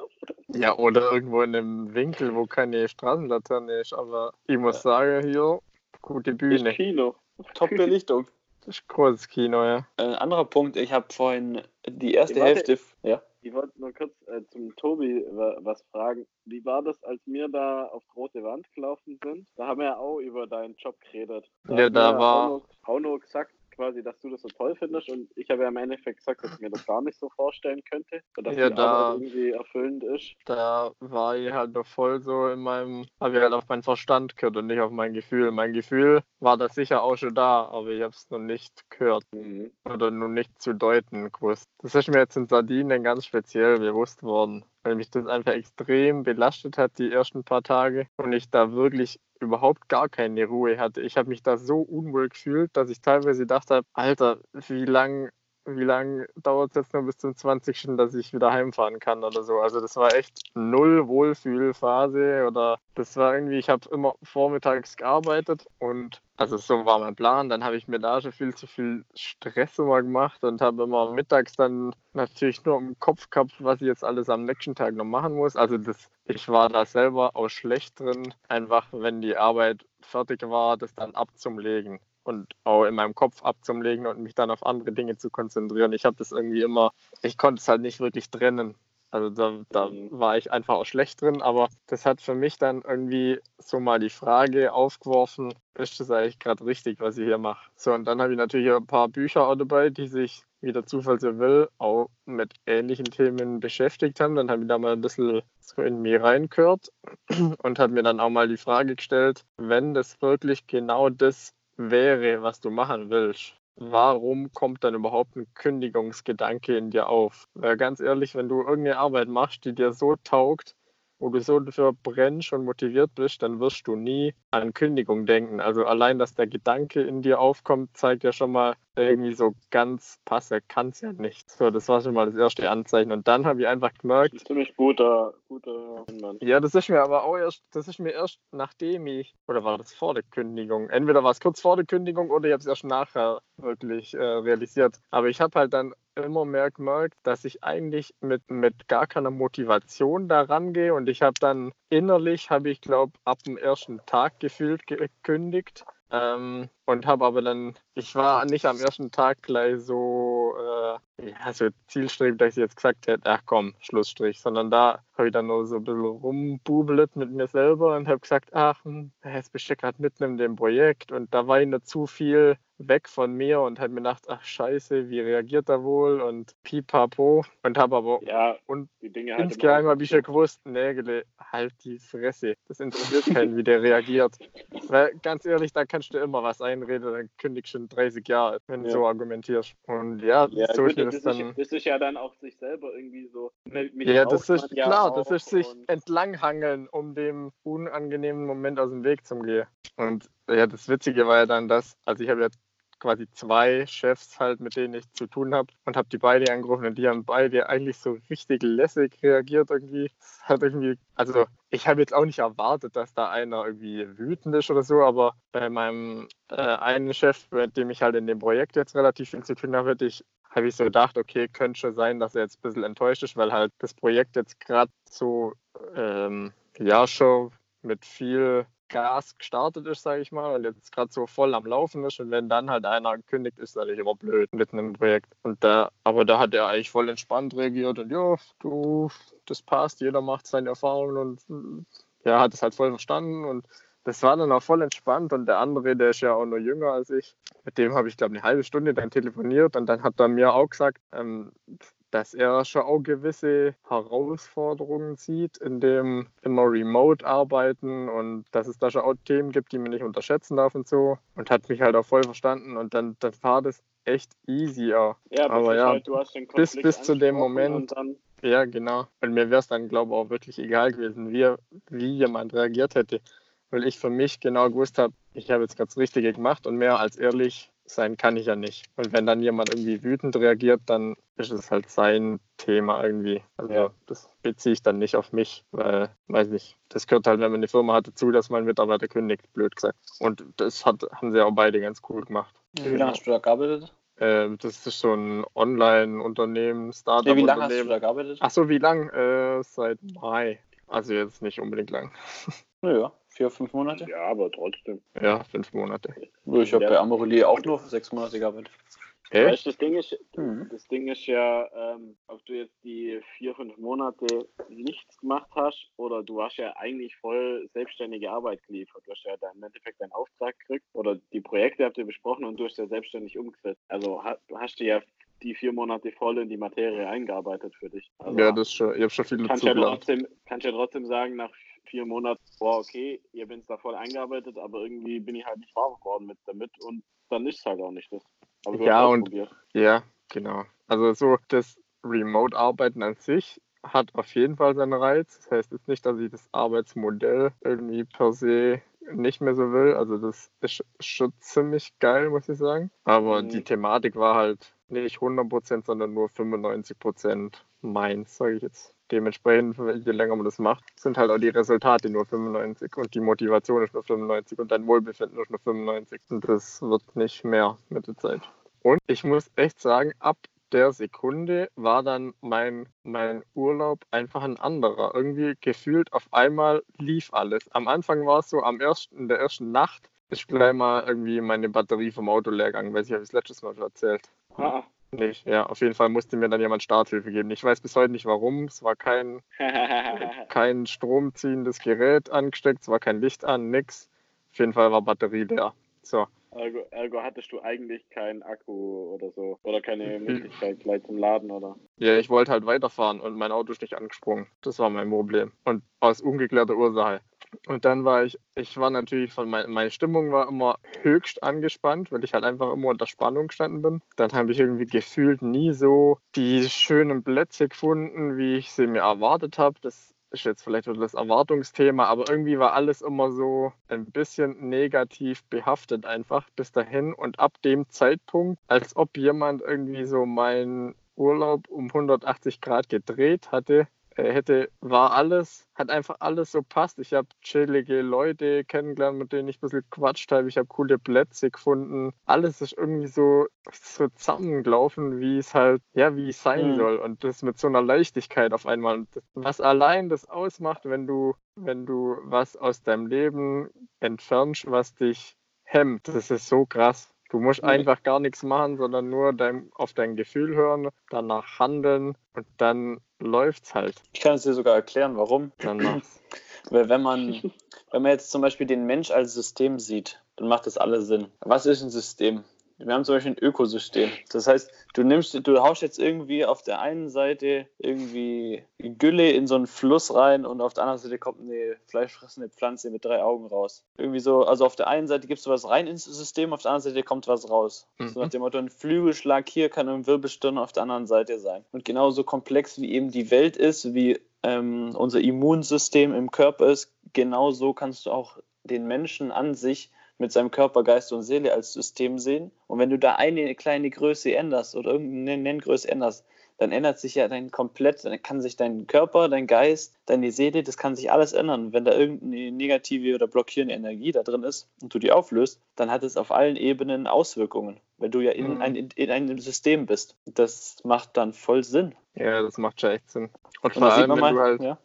Ja, oder irgendwo in einem Winkel, wo keine Straßenlaterne ist. Aber ich muss Ja. sagen, hier, gute Ist Bühne. Kino. Top-Belichtung. <laughs> Das ist großes Kino, ja. Ein anderer Punkt, ich habe vorhin die erste Warte. Hälfte. Ja. Ich wollte nur kurz äh, zum Tobi wa- was fragen. Wie war das, als wir da auf die rote Wand gelaufen sind? Da haben wir ja auch über deinen Job geredet. Ja, hast da war- Auch nur, auch nur gesagt, quasi, dass du das so toll findest und ich habe ja im Endeffekt gesagt, dass ich mir das gar nicht so vorstellen könnte. Dass Ja, die da- Arbeit irgendwie erfüllend ist. Da war ich halt noch voll so in meinem, habe ich halt auf meinen Verstand gehört und nicht auf mein Gefühl. Mein Gefühl war da sicher auch schon da, aber ich habe es noch nicht gehört Mhm. oder nur nicht zu deuten gewusst. Das ist mir jetzt in Sardinien ganz speziell bewusst worden, weil mich das einfach extrem belastet hat die ersten paar Tage und ich da wirklich überhaupt gar keine Ruhe hatte. Ich habe mich da so unwohl gefühlt, dass ich teilweise gedacht habe, Alter, wie lang wie lange dauert es jetzt noch bis zum 20., dass ich wieder heimfahren kann oder so. Also das war echt null Wohlfühlphase oder das war irgendwie, ich habe immer vormittags gearbeitet und also so war mein Plan. Dann habe ich mir da schon viel zu viel Stress immer gemacht und habe immer mittags dann natürlich nur im Kopf gehabt, was ich jetzt alles am nächsten Tag noch machen muss. Also das, ich war da selber auch schlecht drin, einfach wenn die Arbeit fertig war, das dann abzulegen und auch in meinem Kopf abzulegen und mich dann auf andere Dinge zu konzentrieren. Ich habe das irgendwie immer, ich konnte es halt nicht wirklich trennen. Also da, da Mhm. war ich einfach auch schlecht drin, aber das hat für mich dann irgendwie so mal die Frage aufgeworfen, ist das eigentlich gerade richtig, was ich hier mache? So, und dann habe ich natürlich ein paar Bücher auch dabei, die sich, wie der Zufall so will, auch mit ähnlichen Themen beschäftigt haben. Dann habe ich da mal ein bisschen so in mich reingehört <clears throat> und habe mir dann auch mal die Frage gestellt, wenn das wirklich genau das wäre, was du machen willst, warum kommt dann überhaupt ein Kündigungsgedanke in dir auf? Weil ganz ehrlich, wenn du irgendeine Arbeit machst, die dir so taugt, wo du so dafür brennst und motiviert bist, dann wirst du nie an Kündigung denken. Also allein, dass der Gedanke in dir aufkommt, zeigt ja schon mal irgendwie so ganz passe, kann es ja nicht. So, das war schon mal das erste Anzeichen. Und dann habe ich einfach gemerkt, Ein ziemlich guter, guter Mann. ja, das ist mir aber auch erst, das ist mir erst nachdem ich, oder war das vor der Kündigung? Entweder war es kurz vor der Kündigung oder ich habe es erst nachher wirklich äh, realisiert. Aber ich habe halt dann immer mehr gemerkt, dass ich eigentlich mit, mit gar keiner Motivation da rangehe und ich habe dann innerlich, habe ich glaube, ab dem ersten Tag gefühlt gekündigt. Ähm, und habe aber dann, ich war nicht am ersten Tag gleich so, äh, ja, so zielstrebig, dass ich jetzt gesagt hätte, ach komm, Schlussstrich, sondern da habe ich dann nur so ein bisschen rumbubelt mit mir selber und habe gesagt, ach, hm, jetzt bist du gerade mitten in dem Projekt und da war ich noch zu viel weg von mir und habe mir gedacht, ach scheiße, wie reagiert er wohl und pipapo und habe aber Ja, und die Dinge halt insgeheim habe ich ja gewusst, Nägele, halt die Fresse. Das interessiert <laughs> keinen, wie der reagiert. Weil ganz ehrlich, da kannst du immer was einreden, dann kündigst du in 30 Jahre, wenn du Ja. so argumentierst. Und ja, Ja, so gut, das, ist, dann. das ist ja dann auch sich selber irgendwie so. Mich Ja, das ist ja klar, das ist sich entlanghangeln, um dem unangenehmen Moment aus dem Weg zu gehen. Und ja, das Witzige war ja dann das, also ich habe ja quasi zwei Chefs halt, mit denen ich zu tun habe und habe die beide angerufen und die haben beide eigentlich so richtig lässig reagiert irgendwie. Hat irgendwie, also ich habe jetzt auch nicht erwartet, dass da einer irgendwie wütend ist oder so, aber bei meinem äh, einen Chef, mit dem ich halt in dem Projekt jetzt relativ viel zu tun habe, ich habe ich so gedacht, okay, könnte schon sein, dass er jetzt ein bisschen enttäuscht ist, weil halt das Projekt jetzt gerade so, ähm, ja, schon mit viel Gas gestartet ist, sage ich mal, und jetzt gerade so voll am Laufen ist. Und wenn dann halt einer kündigt, ist natürlich immer blöd mitten im Projekt. Und da, aber da hat er eigentlich voll entspannt reagiert und ja, du, das passt, jeder macht seine Erfahrungen und mm, ja, hat es halt voll verstanden und das war dann auch voll entspannt und der andere, der ist ja auch noch jünger als ich, mit dem habe ich glaube eine halbe Stunde dann telefoniert und dann hat er mir auch gesagt, ähm, dass er schon auch gewisse Herausforderungen sieht, in dem immer remote arbeiten und dass es da schon auch Themen gibt, die man nicht unterschätzen darf und so und hat mich halt auch voll verstanden und dann, dann war das echt easier. Ja, aber ja, halt, du hast den bis- bis zu dem Moment- Ja, genau. Und mir wäre es dann, glaube ich, auch wirklich egal gewesen, wie, wie jemand reagiert hätte. Weil ich für mich genau gewusst habe, ich habe jetzt gerade das Richtige gemacht und mehr als ehrlich sein kann ich ja nicht. Und wenn dann jemand irgendwie wütend reagiert, dann ist es halt sein Thema irgendwie. Also Ja. das beziehe ich dann nicht auf mich, weil, weiß nicht, das gehört halt, wenn man eine Firma hat, dazu, dass man Mitarbeiter kündigt, blöd gesagt. Und das hat, haben sie auch beide ganz cool gemacht. Wie lange hast du da gearbeitet? Äh, das ist so ein Online-Unternehmen, Nee, wie lange hast du da gearbeitet? Ach so, wie lang? Äh, seit Mai. Also jetzt nicht unbedingt lang. <laughs> Naja, vier, fünf Monate. Ja, aber trotzdem. Ja, fünf Monate. Ich habe Ja. bei Amorelie auch nur sechs Monate gearbeitet. Hä? Weißt, du, das Ding ist, Mhm. das Ding ist ja, ähm, ob du jetzt die vier, fünf Monate nichts gemacht hast oder du hast ja eigentlich voll selbstständige Arbeit geliefert. Du hast ja dann im Endeffekt deinen Auftrag gekriegt oder die Projekte habt ihr besprochen und du hast ja selbstständig umgesetzt. Also ha- du hast dir ja die vier Monate voll in die Materie eingearbeitet für dich. Also Ja, das ist schon, ich habe schon viel kannst dazu ja gelernt. trotzdem, kannst ja trotzdem sagen, nach vier Monaten, boah, okay, ihr bin's da voll eingearbeitet, aber irgendwie bin ich halt nicht warm geworden mit damit und dann ist es halt auch nicht das. Ja, und-. Ja, genau. Also so das Remote-Arbeiten an sich hat auf jeden Fall seinen Reiz. Das heißt jetzt nicht, dass ich das Arbeitsmodell irgendwie per se nicht mehr so will. Also das ist schon ziemlich geil, muss ich sagen. Aber Mhm. die Thematik war halt nicht 100%, sondern nur 95% meins, sage ich jetzt. Dementsprechend, je länger man das macht, sind halt auch die Resultate nur 95 und die Motivation ist nur 95 und dein Wohlbefinden ist nur 95. Und das wird nicht mehr mit der Zeit. Und ich muss echt sagen, ab der Sekunde war dann mein, mein Urlaub einfach ein anderer. Irgendwie gefühlt auf einmal lief alles. Am Anfang war es so, am ersten, in der ersten Nacht ist gleich mal irgendwie meine Batterie vom Auto leer gegangen. Weiß ich, habe das letztes Mal schon erzählt. Ah. Nicht. Ja, auf jeden Fall musste mir dann jemand Starthilfe geben. Ich weiß bis heute nicht warum. Es war kein, <laughs> kein stromziehendes Gerät angesteckt, es war kein Licht an, nix. Auf jeden Fall war Batterie leer. So. ergo, ergo hattest du eigentlich keinen Akku oder so. Oder keine Mhm. Möglichkeit gleich zum Laden, oder? Ja, ich wollte halt weiterfahren und mein Auto ist nicht angesprungen. Das war mein Problem. Und aus ungeklärter Ursache. Und dann war ich, ich war natürlich von mein, meine Stimmung war immer höchst angespannt, weil ich halt einfach immer unter Spannung gestanden bin. Dann habe ich irgendwie gefühlt nie so die schönen Plätze gefunden, wie ich sie mir erwartet habe. Das ist jetzt vielleicht wieder das Erwartungsthema, aber irgendwie war alles immer so ein bisschen negativ behaftet einfach bis dahin und ab dem Zeitpunkt, als ob jemand irgendwie so meinen Urlaub um 180 Grad gedreht hatte, hätte, war alles, hat einfach alles so passt. Ich habe chillige Leute kennengelernt, mit denen ich ein bisschen gequatscht habe. Ich habe coole Plätze gefunden. Alles ist irgendwie so, so zusammengelaufen, wie es halt, ja, wie es sein Mhm. soll. Und das mit so einer Leichtigkeit auf einmal. Was allein das ausmacht, wenn du, wenn du was aus deinem Leben entfernst, was dich hemmt, das ist so krass. Du musst einfach gar nichts machen, sondern nur dein, auf dein Gefühl hören, danach handeln und dann läuft's halt. Ich kann es dir sogar erklären, warum. Dann mach's. <clears throat> Weil wenn man, wenn man jetzt zum Beispiel den Mensch als System sieht, dann macht das alles Sinn. Was ist ein System? Wir haben zum Beispiel ein Ökosystem. Das heißt, du nimmst, du haust jetzt irgendwie auf der einen Seite irgendwie Gülle in so einen Fluss rein und auf der anderen Seite kommt eine fleischfressende Pflanze mit drei Augen raus. Irgendwie so, also auf der einen Seite gibst du was rein ins System, auf der anderen Seite kommt was raus. So Mhm. nach dem Motto, ein Flügelschlag hier kann ein Wirbelsturm auf der anderen Seite sein. Und genauso komplex wie eben die Welt ist, wie ähm, unser Immunsystem im Körper ist, genauso kannst du auch den Menschen an sich mit seinem Körper, Geist und Seele als System sehen. Und wenn du da eine kleine Größe änderst oder irgendeine Nenngröße änderst, dann ändert sich ja dein komplett, dann kann sich dein Körper, dein Geist, deine Seele, das kann sich alles ändern. Und wenn da irgendeine negative oder blockierende Energie da drin ist und du die auflöst, dann hat es auf allen Ebenen Auswirkungen, weil du ja in, Mhm. ein, in einem System bist. Das macht dann voll Sinn. Ja, das macht schon echt Sinn. Und Und vor allem, wenn mal, du halt, ja,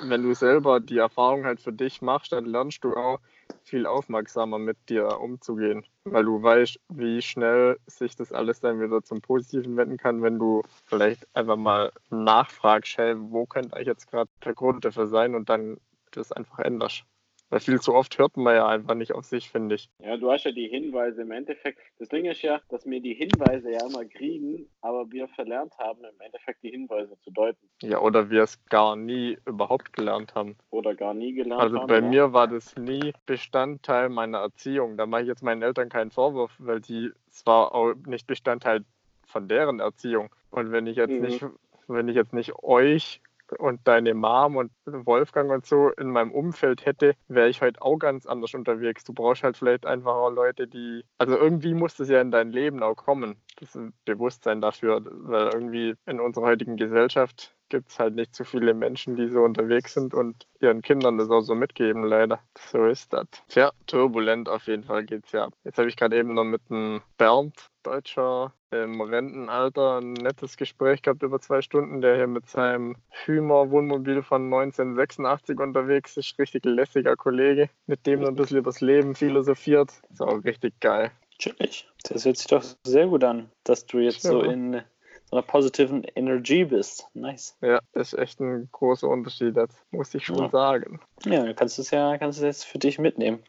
wenn du selber die Erfahrung halt für dich machst, dann lernst du auch viel aufmerksamer mit dir umzugehen. Weil du weißt, wie schnell sich das alles dann wieder zum Positiven wenden kann, wenn du vielleicht einfach mal nachfragst, hey, wo könnte eigentlich jetzt gerade der Grund dafür sein und dann das einfach änderst. Weil viel zu oft hört man ja einfach nicht auf sich, finde ich. Ja, du hast ja die Hinweise im Endeffekt. Das Ding ist ja, dass wir die Hinweise ja immer kriegen, aber wir verlernt haben, im Endeffekt die Hinweise zu deuten. Ja, oder wir es gar nie überhaupt gelernt haben. Oder gar nie gelernt Also haben. bei ja. mir war das nie Bestandteil meiner Erziehung. Da mache ich jetzt meinen Eltern keinen Vorwurf, weil die es war auch nicht Bestandteil von deren Erziehung. Und wenn ich jetzt Mhm. nicht, wenn ich jetzt nicht euch und deine Mom und Wolfgang und so in meinem Umfeld hätte, wäre ich heute auch ganz anders unterwegs. Du brauchst halt vielleicht einfach auch Leute, die, also irgendwie muss das ja in dein Leben auch kommen. Das Bewusstsein dafür, weil irgendwie in unserer heutigen Gesellschaft gibt es halt nicht so viele Menschen, die so unterwegs sind und ihren Kindern das auch so mitgeben, leider. So ist das. Tja, turbulent auf jeden Fall geht's ja. Jetzt habe ich gerade eben noch mit einem Bernd, Deutscher im Rentenalter, ein nettes Gespräch gehabt über zwei Stunden, der hier mit seinem Hümer-Wohnmobil von 1986 unterwegs ist. Richtig lässiger Kollege, mit dem er ein bisschen übers Leben philosophiert. Ist auch richtig geil. Natürlich. Das hört sich doch sehr gut an, dass du jetzt ja. so in so einer positiven Energie bist. Nice. Ja, das ist echt ein großer Unterschied, das muss ich schon ja. sagen. Ja, du kannst es ja, kannst es jetzt für dich mitnehmen.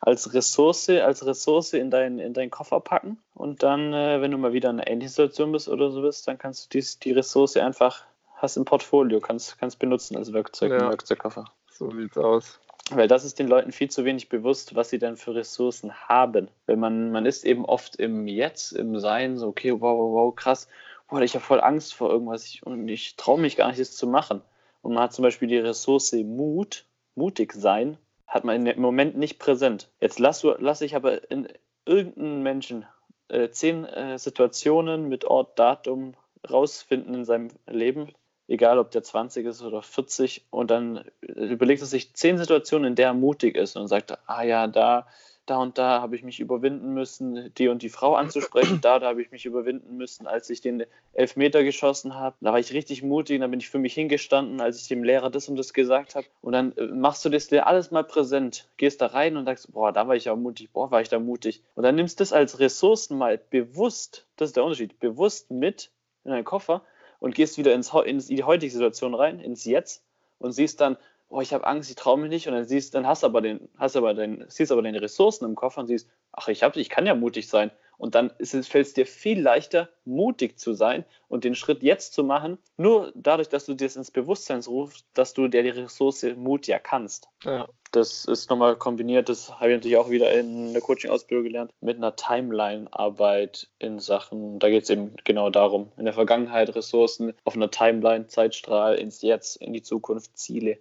Als Ressource, als Ressource in, dein, in deinen Koffer packen und dann, äh, wenn du mal wieder in einer ähnlichen Situation bist oder so bist, dann kannst du dies, die Ressource einfach, hast im Portfolio, kannst, kannst benutzen als Werkzeug ja. im Werkzeugkoffer. So sieht's aus. Weil das ist den Leuten viel zu wenig bewusst, was sie denn für Ressourcen haben. Weil man, man ist eben oft im Jetzt, im Sein, so, okay, wow, wow, wow, krass boah, ich habe voll Angst vor irgendwas ich, und ich traue mich gar nicht, das zu machen. Und man hat zum Beispiel die Ressource Mut, mutig sein, hat man im Moment nicht präsent. Jetzt lasse lass ich aber in irgendeinen Menschen äh, zehn äh, Situationen mit Ort, Datum rausfinden in seinem Leben, egal ob der 20 ist oder 40, und dann überlegt er sich zehn Situationen, in der er mutig ist und sagt, ah ja, da da und da habe ich mich überwinden müssen, die und die Frau anzusprechen, da, da habe ich mich überwinden müssen, als ich den Elfmeter geschossen habe. Da war ich richtig mutig, da bin ich für mich hingestanden, als ich dem Lehrer das und das gesagt habe. Und dann äh, machst du das dir alles mal präsent, gehst da rein und sagst, boah, da war ich ja mutig, boah, war ich da mutig. Und dann nimmst du das als Ressourcen mal bewusst, das ist der Unterschied, bewusst mit in deinen Koffer und gehst wieder ins, in die heutige Situation rein, ins Jetzt und siehst dann, oh, ich habe Angst, ich traue mich nicht. Und dann siehst, dann hast aber den, hast aber den, siehst aber deine Ressourcen im Koffer und siehst, ach, ich habe, ich kann ja mutig sein. Und dann fällt es dir viel leichter, mutig zu sein und den Schritt jetzt zu machen, nur dadurch, dass du dir ins Bewusstsein rufst, dass du der die Ressource Mut ja kannst. Ja. Das ist nochmal kombiniert, das habe ich natürlich auch wieder in der Coaching-Ausbildung gelernt, mit einer Timeline-Arbeit in Sachen, da geht es eben genau darum, in der Vergangenheit Ressourcen, auf einer Timeline, Zeitstrahl, ins Jetzt, in die Zukunft, Ziele.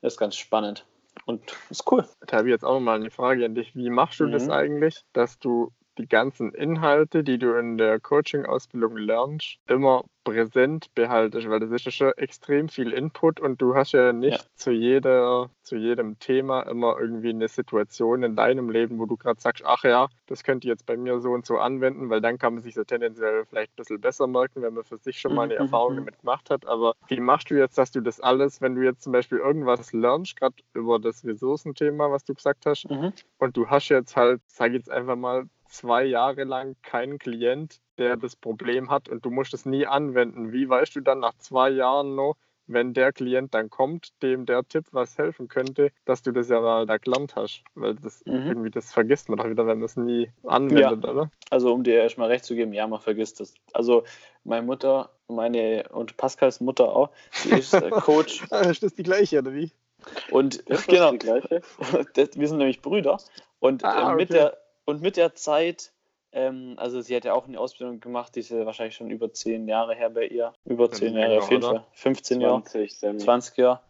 Das ist ganz spannend und ist cool. Da habe ich jetzt auch mal eine Frage an dich. Wie machst du mhm. das eigentlich, dass du die ganzen Inhalte, die du in der Coaching-Ausbildung lernst, immer präsent behaltest, weil das ist ja schon extrem viel Input und du hast ja nicht ja. zu jeder, zu jedem Thema immer irgendwie eine Situation in deinem Leben, wo du gerade sagst, ach ja, das könnte jetzt bei mir so und so anwenden, weil dann kann man sich so tendenziell vielleicht ein bisschen besser merken, wenn man für sich schon mal eine mhm. Erfahrung mhm. damit gemacht hat. Aber wie machst du jetzt, dass du das alles, wenn du jetzt zum Beispiel irgendwas lernst, gerade über das Ressourcenthema, was du gesagt hast, mhm. und du hast jetzt halt, sag ich jetzt einfach mal, zwei Jahre lang keinen Klient, der das Problem hat und du musst es nie anwenden. Wie weißt du dann nach zwei Jahren noch, wenn der Klient dann kommt, dem der Tipp was helfen könnte, dass du das ja mal da gelernt hast? Weil das mhm. irgendwie, das vergisst man doch wieder, wenn man es nie anwendet, ja. oder? Also um dir erstmal recht zu geben, ja, man vergisst es. Also meine Mutter, meine und Pascals Mutter auch, die ist äh, Coach. <laughs> Ist das die gleiche, oder wie? Und genau, <laughs> wir sind nämlich Brüder. Und ah, äh, mit der und mit der Zeit, ähm, also sie hat ja auch eine Ausbildung gemacht, die ist ja wahrscheinlich schon über zehn Jahre her bei ihr. Über zehn Jahre auf jeden Fall. 15 20, Jahre. 20 Jahre.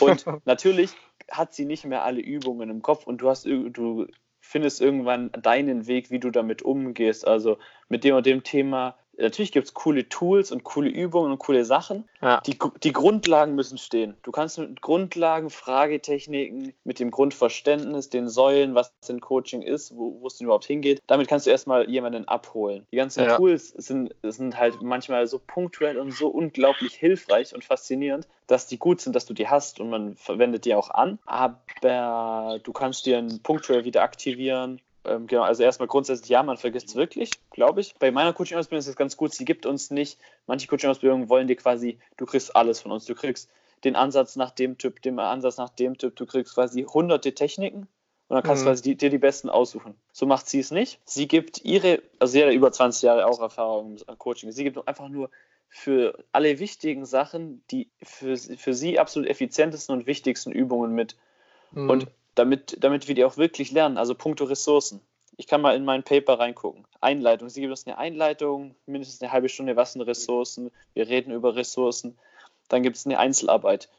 Und <laughs> natürlich hat sie nicht mehr alle Übungen im Kopf und du hast du findest irgendwann deinen Weg, wie du damit umgehst. Also mit dem und dem Thema natürlich gibt es coole Tools und coole Übungen und coole Sachen. Ja. Die, die Grundlagen müssen stehen. Du kannst mit Grundlagen, Fragetechniken, mit dem Grundverständnis, den Säulen, was denn Coaching ist, wo, es denn überhaupt hingeht, damit kannst du erstmal jemanden abholen. Die ganzen ja. Tools sind, sind halt manchmal so punktuell und so unglaublich hilfreich und faszinierend, dass die gut sind, dass du die hast und man verwendet die auch an. Aber du kannst dir punktuell wieder aktivieren ähm, genau, also erstmal grundsätzlich, ja, man vergisst es wirklich, glaube ich. Bei meiner Coaching-Ausbildung ist es ganz gut, sie gibt uns nicht, manche Coaching-Ausbildungen wollen dir quasi, du kriegst alles von uns. Du kriegst den Ansatz nach dem Typ, den Ansatz nach dem Typ, du kriegst quasi hunderte Techniken und dann kannst mhm. du quasi die, dir die besten aussuchen. So macht sie es nicht. Sie gibt ihre, also sie hat über 20 Jahre auch Erfahrung im Coaching, sie gibt einfach nur für alle wichtigen Sachen die für, für sie absolut effizientesten und wichtigsten Übungen mit. Mhm. Und damit, damit wir die auch wirklich lernen, also puncto Ressourcen. Ich kann mal in mein Paper reingucken. Einleitung. Sie gibt uns eine Einleitung, mindestens eine halbe Stunde, was sind Ressourcen. Wir reden über Ressourcen. Dann gibt es eine Einzelarbeit.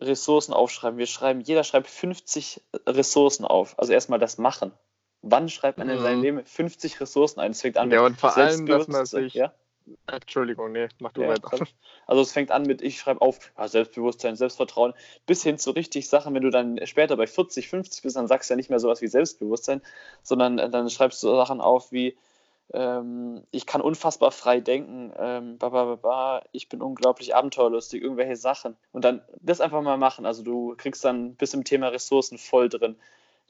Ressourcen aufschreiben. Wir schreiben, jeder schreibt 50 Ressourcen auf. Also erstmal das Machen. Wann schreibt man in seinem Mhm. Leben 50 Ressourcen ein? Es fängt an Ja, und vor allem, dass man sich- Ja? Entschuldigung, nee, mach du Ja, weiter. also es fängt an mit, ich schreibe auf ja, Selbstbewusstsein, Selbstvertrauen, bis hin zu richtig Sachen, wenn du dann später bei 40, 50 bist, dann sagst du ja nicht mehr sowas wie Selbstbewusstsein, sondern äh, dann schreibst du Sachen auf wie, ähm, ich kann unfassbar frei denken, ähm, ba, ba, ba, ba, ich bin unglaublich abenteuerlustig, irgendwelche Sachen. Und dann das einfach mal machen. Also du kriegst dann bis im Thema Ressourcen voll drin.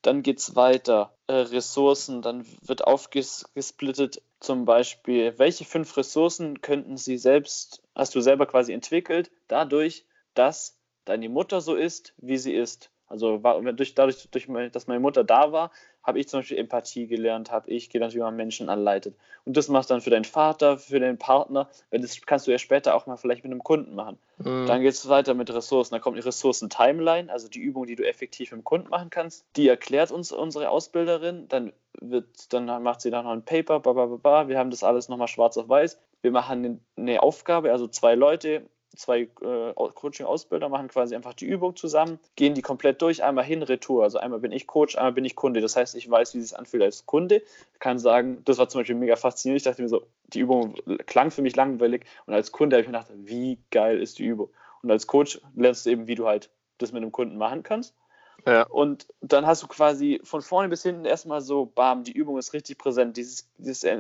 Dann geht es weiter. Äh, Ressourcen, dann wird aufgesplittet, zum Beispiel, welche fünf Ressourcen könnten sie selbst, hast du selber quasi entwickelt, dadurch, dass deine Mutter so ist, wie sie ist. Also war, durch, dadurch, durch, dass meine Mutter da war, habe ich zum Beispiel Empathie gelernt, habe ich gelernt, wie man Menschen anleitet. Und das machst du dann für deinen Vater, für den Partner, weil das kannst du ja später auch mal vielleicht mit einem Kunden machen. Mhm. Dann geht es weiter mit Ressourcen. Dann kommt die Ressourcen-Timeline, also die Übung, die du effektiv mit dem Kunden machen kannst. Die erklärt uns unsere Ausbilderin. Dann, wird, dann macht sie dann noch ein Paper. Ba, ba, ba, ba. Wir haben das alles nochmal schwarz auf weiß. Wir machen eine Aufgabe, also zwei Leute, zwei äh, Coaching-Ausbilder machen quasi einfach die Übung zusammen, gehen die komplett durch, einmal hin, retour. Also einmal bin ich Coach, einmal bin ich Kunde. Das heißt, ich weiß, wie es sich anfühlt als Kunde. Kann sagen, das war zum Beispiel mega faszinierend. Ich dachte mir so, die Übung klang für mich langweilig. Und als Kunde habe ich mir gedacht, wie geil ist die Übung. Und als Coach lernst du eben, wie du halt das mit einem Kunden machen kannst. Ja. Und dann hast du quasi von vorne bis hinten erstmal so, bam, die Übung ist richtig präsent. Dieses, dieses, äh,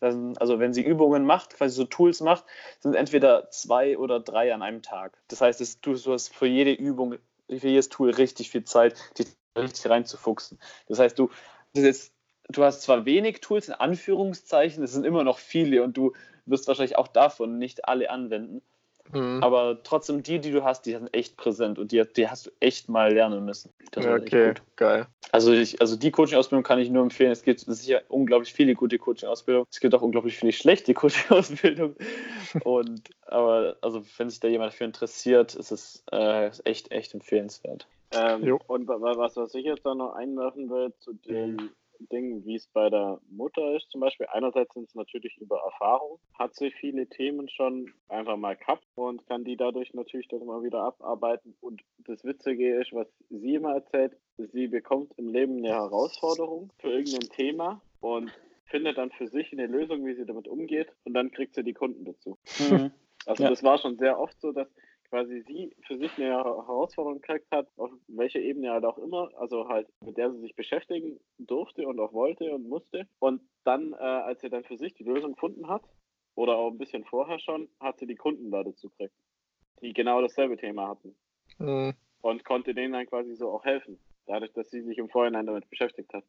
also wenn sie Übungen macht, quasi so Tools macht, sind entweder zwei oder drei an einem Tag. Das heißt, es, du, du hast für jede Übung, für jedes Tool richtig viel Zeit, dich richtig reinzufuchsen. Das heißt, du, das ist, du hast zwar wenig Tools in Anführungszeichen, es sind immer noch viele und du wirst wahrscheinlich auch davon nicht alle anwenden. Mhm. Aber trotzdem, die, die du hast, die sind echt präsent und die, die hast du echt mal lernen müssen. Das okay, gut. geil. Also, ich, also die Coaching-Ausbildung kann ich nur empfehlen. Es gibt sicher unglaublich viele gute Coaching-Ausbildungen. Es gibt auch unglaublich viele schlechte <laughs> Coaching-Ausbildungen. Und aber also wenn sich da jemand dafür interessiert, ist es äh, echt, echt empfehlenswert. Ähm, und wa- wa- was, was ich jetzt da noch einwerfen will zu den Dingen, wie es bei der Mutter ist, zum Beispiel, einerseits sind es natürlich über Erfahrung, hat sie viele Themen schon einfach mal gehabt und kann die dadurch natürlich dann mal wieder abarbeiten. Und das Witzige ist, was sie immer erzählt, sie bekommt im Leben eine Herausforderung für irgendein Thema und findet dann für sich eine Lösung, wie sie damit umgeht und dann kriegt sie die Kunden dazu. Also Ja. das war schon sehr oft so, dass quasi sie für sich eine Herausforderung gekriegt hat, auf welcher Ebene halt auch immer, also halt mit der sie sich beschäftigen durfte und auch wollte und musste. Und dann, äh, als sie dann für sich die Lösung gefunden hat, oder auch ein bisschen vorher schon, hat sie die Kunden da dazu gekriegt, die genau dasselbe Thema hatten Mhm. und konnte denen dann quasi so auch helfen, dadurch, dass sie sich im Vorhinein damit beschäftigt hat.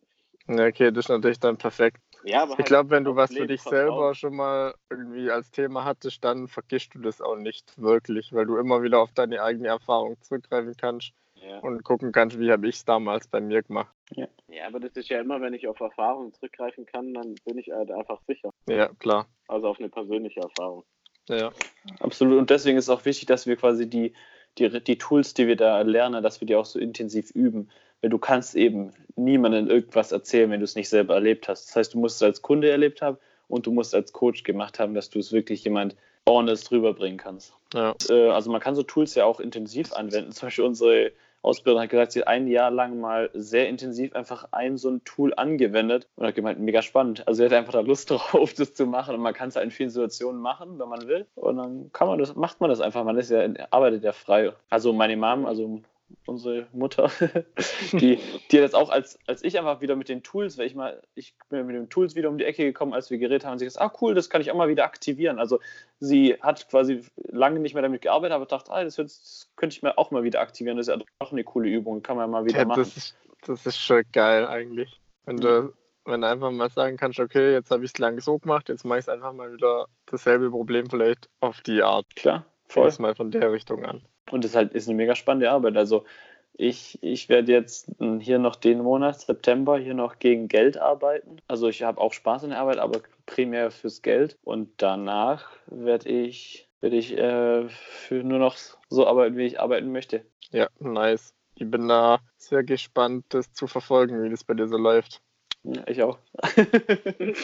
Ja, okay, das ist natürlich dann perfekt. Ja, aber Ich halt glaube, wenn du was für dich selber schon mal irgendwie als Thema hattest, dann vergisst du das auch nicht wirklich, weil du immer wieder auf deine eigene Erfahrung zurückgreifen kannst Ja. und gucken kannst, wie habe ich es damals bei mir gemacht. ja, aber das ist ja immer, wenn ich auf Erfahrung zurückgreifen kann, dann bin ich halt einfach sicher. Ja, klar. Also auf eine persönliche Erfahrung. Ja. Absolut. Und deswegen ist es auch wichtig, dass wir quasi die, die, die Tools, die wir da lernen, dass wir die auch so intensiv üben. Weil du kannst eben niemandem irgendwas erzählen, wenn du es nicht selber erlebt hast. Das heißt, du musst es als Kunde erlebt haben und du musst es als Coach gemacht haben, dass du es wirklich jemand honest rüberbringen kannst. Ja. Äh, also man kann so Tools ja auch intensiv anwenden. Zum Beispiel unsere Ausbilderin hat gesagt, sie hat ein Jahr lang mal sehr intensiv einfach ein so ein Tool angewendet und hat gemeint, mega spannend. Also sie hat einfach da Lust <laughs> drauf, das zu machen und man kann es halt in vielen Situationen machen, wenn man will. Und dann kann man das, macht man das einfach. Man ist ja, arbeitet ja frei. Also meine Mom, also unsere Mutter, <laughs> die, die hat jetzt auch, als, als ich einfach wieder mit den Tools, weil ich mal, ich bin mit den Tools wieder um die Ecke gekommen, als wir geredet haben, und sie gesagt, ah cool, das kann ich auch mal wieder aktivieren. Also sie hat quasi lange nicht mehr damit gearbeitet, aber dachte, ah, das, wird- das könnte ich mir auch mal wieder aktivieren. Das ist ja doch eine coole Übung, kann man mal wieder ja machen. das, ist, das ist schon geil eigentlich. Wenn du, wenn du einfach mal sagen kannst, okay, jetzt habe ich es lang so gemacht, jetzt mache ich es einfach mal wieder dasselbe Problem vielleicht auf die Art. Klar, Voll. mal von der Richtung an. Und das halt ist eine mega spannende Arbeit. Also ich, ich werde jetzt hier noch den Monat, September, hier noch gegen Geld arbeiten. Also ich habe auch Spaß in der Arbeit, aber primär fürs Geld. Und danach werde ich, werde ich äh, für nur noch so arbeiten, wie ich arbeiten möchte. Ja, nice. Ich bin da sehr gespannt, das zu verfolgen, wie das bei dir so läuft. Ja, ich auch. <laughs>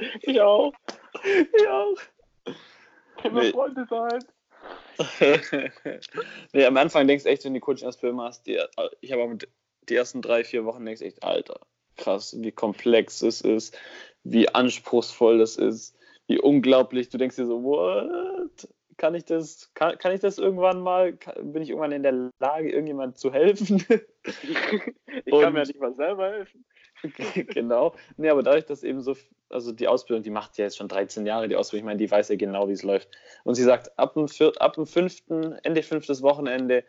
<laughs> Ich auch. ich auch. Können wir Nee. Freunde sein? <laughs> nee, am Anfang denkst du echt, wenn du die Coaching-Ausbildung machst, die, ich habe auch mit die ersten drei, vier Wochen denkst du echt, Alter, krass, wie komplex es ist, wie anspruchsvoll das ist, wie unglaublich. Du denkst dir so, what? Kann ich das, kann, kann ich das irgendwann mal, kann, bin ich irgendwann in der Lage, irgendjemand zu helfen? <laughs> ich kann mir nicht mal selber helfen. <laughs> genau. Nee, aber dadurch, dass eben so, also die Ausbildung, die macht ja jetzt schon 13 Jahre, die Ausbildung, ich meine, die weiß ja genau, wie es läuft. Und sie sagt, ab dem, vier, ab dem fünften, Ende fünftes Wochenende,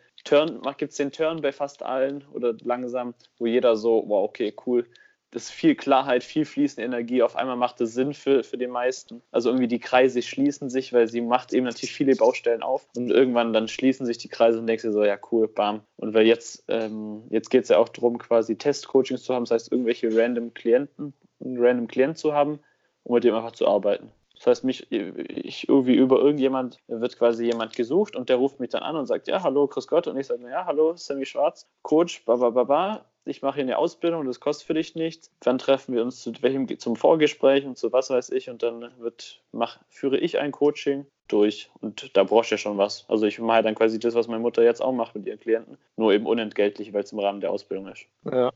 gibt es den Turn bei fast allen oder langsam, wo jeder so, wow, okay, cool, das ist viel Klarheit, viel fließende Energie. Auf einmal macht es Sinn für, für die meisten. Also irgendwie die Kreise schließen sich, weil sie macht eben natürlich viele Baustellen auf und irgendwann dann schließen sich die Kreise und denkst dir so, ja cool, bam. Und weil jetzt, ähm, jetzt geht es ja auch darum, quasi Testcoachings zu haben, das heißt irgendwelche random Klienten, einen random Klient zu haben, um mit dem einfach zu arbeiten. Das heißt, mich, ich irgendwie über irgendjemand wird quasi jemand gesucht und der ruft mich dann an und sagt, ja, hallo, Chris Gott. Und ich sage, ja, hallo, Sammy Schwarz, Coach, ba, ba, ba, ba ich mache hier eine Ausbildung, das kostet für dich nichts. Wann treffen wir uns zu welchem, zum Vorgespräch und zu was weiß ich und dann wird, mach, führe ich ein Coaching durch und da brauchst du ja schon was. Also ich mache dann quasi das, was meine Mutter jetzt auch macht mit ihren Klienten, nur eben unentgeltlich, weil es im Rahmen der Ausbildung ist. Ja.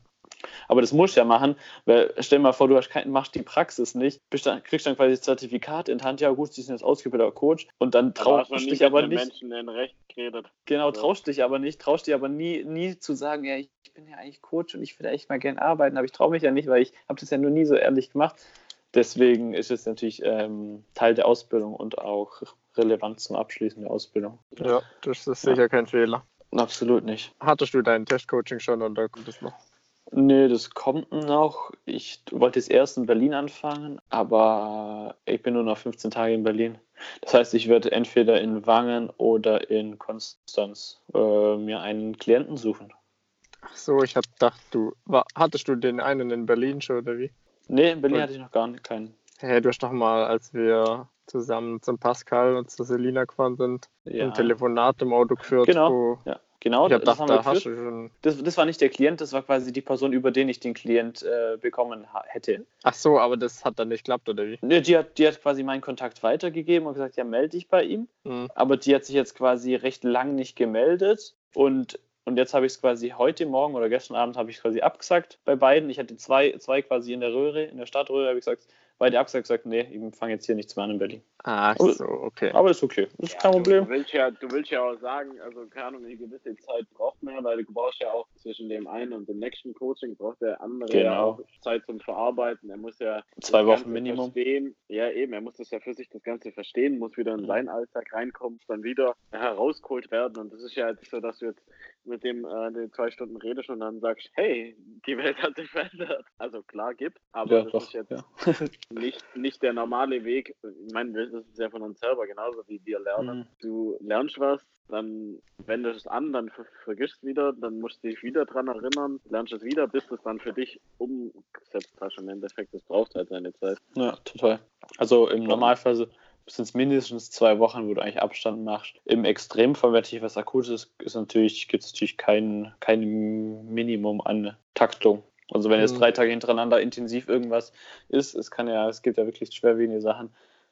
Aber das musst du ja machen, weil stell dir mal vor, du hast kein, machst die Praxis nicht, dann, kriegst dann quasi das Zertifikat in Hand, ja gut, sie sind jetzt ausgebildeter Coach und dann traust du dich aber nicht. Menschen in Recht geredet. Genau, traust dich aber nicht, traust dich aber nie, nie zu sagen, ja, ich bin ja eigentlich Coach und ich würde echt mal gerne arbeiten, aber ich traue mich ja nicht, weil ich habe das ja nur nie so ehrlich gemacht. Deswegen ist es natürlich ähm, Teil der Ausbildung und auch relevant zum Abschließen der Ausbildung. Ja, das ist sicher ja. kein Fehler. Absolut nicht. Hattest du dein Testcoaching schon oder kommt es noch? Nee, das kommt noch. Ich wollte jetzt erst in Berlin anfangen, aber ich bin nur noch 15 Tage in Berlin. Das heißt, ich werde entweder in Wangen oder in Konstanz äh, mir einen Klienten suchen. Ach so, ich habe gedacht, du war, hattest du den einen in Berlin schon oder wie? Nee, in Berlin und, hatte ich noch gar nicht keinen. Hey, du hast doch mal, als wir zusammen zum Pascal und zu Selina gefahren sind, ja. ein Telefonat im Auto geführt. Genau. ja. Genau, das, gedacht, da hast du schon... das, das, war nicht der Klient, das war quasi die Person, über den ich den Klient äh, bekommen hätte. Ach so, aber das hat dann nicht geklappt, oder wie? Nee, die hat, die hat quasi meinen Kontakt weitergegeben und gesagt, ja, melde dich bei ihm. Mhm. Aber die hat sich jetzt quasi recht lang nicht gemeldet und und jetzt habe ich es quasi heute Morgen oder gestern Abend habe ich quasi abgesagt bei beiden. Ich hatte zwei, zwei quasi in der Röhre, in der Stadtröhre, habe ich gesagt, beide abgesagt, gesagt, nee, ich fange jetzt hier nichts mehr an in Berlin. Ach so, okay. Aber ist okay, ist ja, kein Problem. Du willst, ja, du willst ja auch sagen, also keine Ahnung, eine gewisse Zeit braucht man, weil du brauchst ja auch zwischen dem einen und dem nächsten Coaching, braucht der andere genau. ja auch Zeit zum Verarbeiten. Er muss ja zwei Wochen Minimum. Verstehen. Ja, eben, er muss das ja für sich das Ganze verstehen, muss wieder in mhm. seinen Alltag reinkommen, dann wieder herausgeholt werden. Und das ist ja jetzt so, dass du jetzt mit dem äh, zwei Stunden redest und dann sagst, hey, die Welt hat sich verändert. Also klar gibt, aber ja, das doch, ist jetzt ja. nicht, nicht der normale Weg. Ich meine, das ist ja von uns selber genauso wie wir lernen. Mhm. Du lernst was, dann wendest es an, dann ver vergisst wieder, dann musst du dich wieder dran erinnern, lernst es wieder, bis es dann für dich umgesetzt hast. Im Endeffekt, das braucht halt seine Zeit. Ja, total. Also im Normalfall sind es mindestens zwei Wochen, wo du eigentlich Abstand machst. Im Extremfall, wenn natürlich was Akutes ist, ist natürlich, gibt es natürlich kein, kein Minimum an Taktung. Also wenn jetzt mhm. drei Tage hintereinander intensiv irgendwas ist, es kann ja, es gibt ja wirklich schwerwiegende Sachen,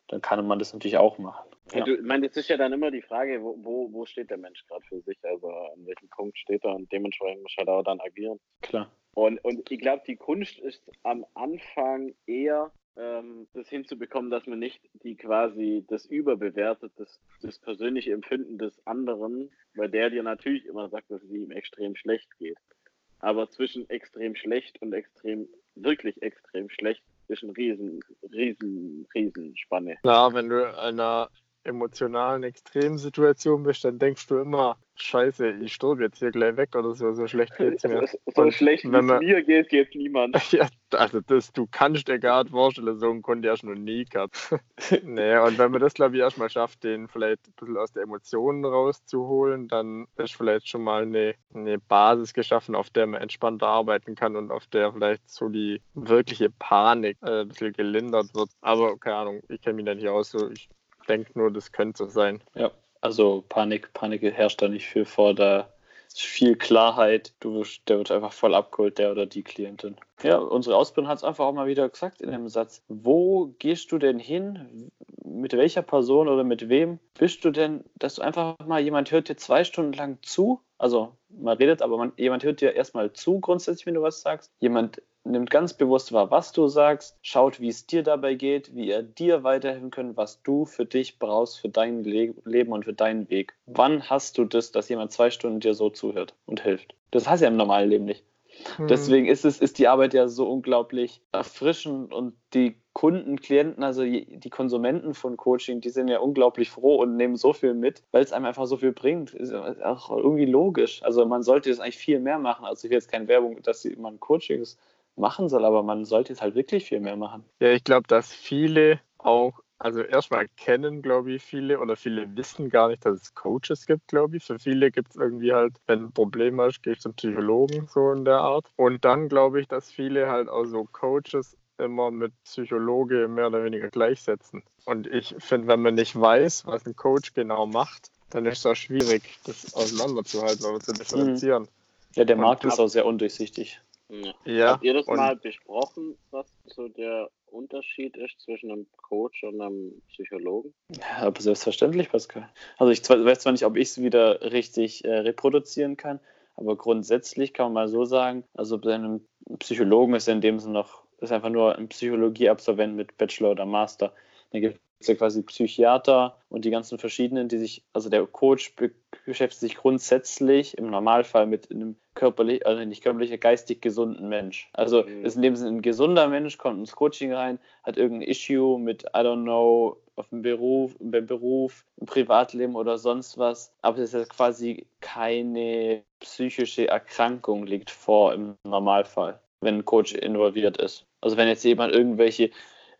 dann kann man das natürlich auch machen. Ja. Du, ich meine, jetzt ist ja dann immer die Frage, wo, wo, wo steht der Mensch gerade für sich? Also an welchem Punkt steht er und dementsprechend muss er da dann agieren. Klar. Und, und ich glaube, die Kunst ist am Anfang eher ähm, das hinzubekommen, dass man nicht die quasi das überbewertet, das, das persönliche Empfinden des anderen, weil der dir natürlich immer sagt, dass es ihm extrem schlecht geht. Aber zwischen extrem schlecht und extrem, wirklich extrem schlecht ist ein riesen, riesen, riesen Spanne. Ja, wenn du in einer emotionalen Extremsituation bist, dann denkst du immer, Scheiße, ich sterbe jetzt hier gleich weg oder so, so schlecht geht's mir. <laughs> so schlecht wie es mir geht, geht niemand. <laughs> ja, also das, du kannst dir gar nicht vorstellen, so einen konnte ich noch nie gehabt. <laughs> nee, und wenn man das, glaube ich, erstmal schafft, den vielleicht ein bisschen aus der Emotionen rauszuholen, dann ist vielleicht schon mal eine, eine Basis geschaffen, auf der man entspannter arbeiten kann und auf der vielleicht so die wirkliche Panik äh, ein bisschen gelindert wird. Aber keine Ahnung, ich kenne mich da nicht aus, so ich denke nur, das könnte so sein. Ja, also Panik, Panik herrscht da nicht viel vor, da viel Klarheit. Du, der wird einfach voll abgeholt, der oder die Klientin. Ja, unsere Ausbildung hat es einfach auch mal wieder gesagt in dem Satz. Wo gehst du denn hin, mit welcher Person oder mit wem bist du denn, dass du einfach mal jemand hört dir zwei Stunden lang zu? Also man redet, aber man, jemand hört dir erstmal zu grundsätzlich, wenn du was sagst. Jemand nimmt ganz bewusst wahr, was du sagst, schaut, wie es dir dabei geht, wie er dir weiterhelfen kann, was du für dich brauchst, für dein Le Leben und für deinen Weg. Wann hast du das, dass jemand zwei Stunden dir so zuhört und hilft? Das hast du ja im normalen Leben nicht. Hm. Deswegen ist es, ist die Arbeit ja so unglaublich erfrischend und die Kunden, Klienten, also die Konsumenten von Coaching, die sind ja unglaublich froh und nehmen so viel mit, weil es einem einfach so viel bringt. Ist auch irgendwie logisch. Also man sollte das eigentlich viel mehr machen. Also ich will jetzt keine Werbung, dass man Coachings machen soll, aber man sollte es halt wirklich viel mehr machen. Ja, ich glaube, dass viele auch, also erstmal kennen, glaube ich, viele oder viele wissen gar nicht, dass es Coaches gibt, glaube ich. Für viele gibt es irgendwie halt, wenn du ein Problem hast, gehst zum Psychologen, so in der Art. Und dann glaube ich, dass viele halt auch so Coaches immer mit Psychologe mehr oder weniger gleichsetzen. Und ich finde, wenn man nicht weiß, was ein Coach genau macht, dann ist es auch schwierig, das auseinanderzuhalten oder zu differenzieren. Ja, der Markt ist auch sehr undurchsichtig. Ja. Habt ihr das mal besprochen, was so der Unterschied ist zwischen einem Coach und einem Psychologen? Ja, aber selbstverständlich, Pascal. Also ich weiß zwar nicht, ob ich es wieder richtig äh, reproduzieren kann, aber grundsätzlich kann man mal so sagen, also bei einem Psychologen ist er in dem Sinne noch, ist einfach nur ein Psychologieabsolvent mit Bachelor oder Master. Dann gibt es ja quasi Psychiater und die ganzen verschiedenen, die sich, also der Coach be beschäftigt sich grundsätzlich im Normalfall mit einem körperlich, also nicht körperlich, geistig gesunden Mensch. Also mhm. ist in dem Sinne ein gesunder Mensch, kommt ins Coaching rein, hat irgendein Issue mit, I don't know, auf dem Beruf, im Beruf, im Privatleben oder sonst was. Aber es ist ja quasi keine psychische Erkrankung liegt vor im Normalfall, wenn ein Coach involviert ist. Also wenn jetzt jemand irgendwelche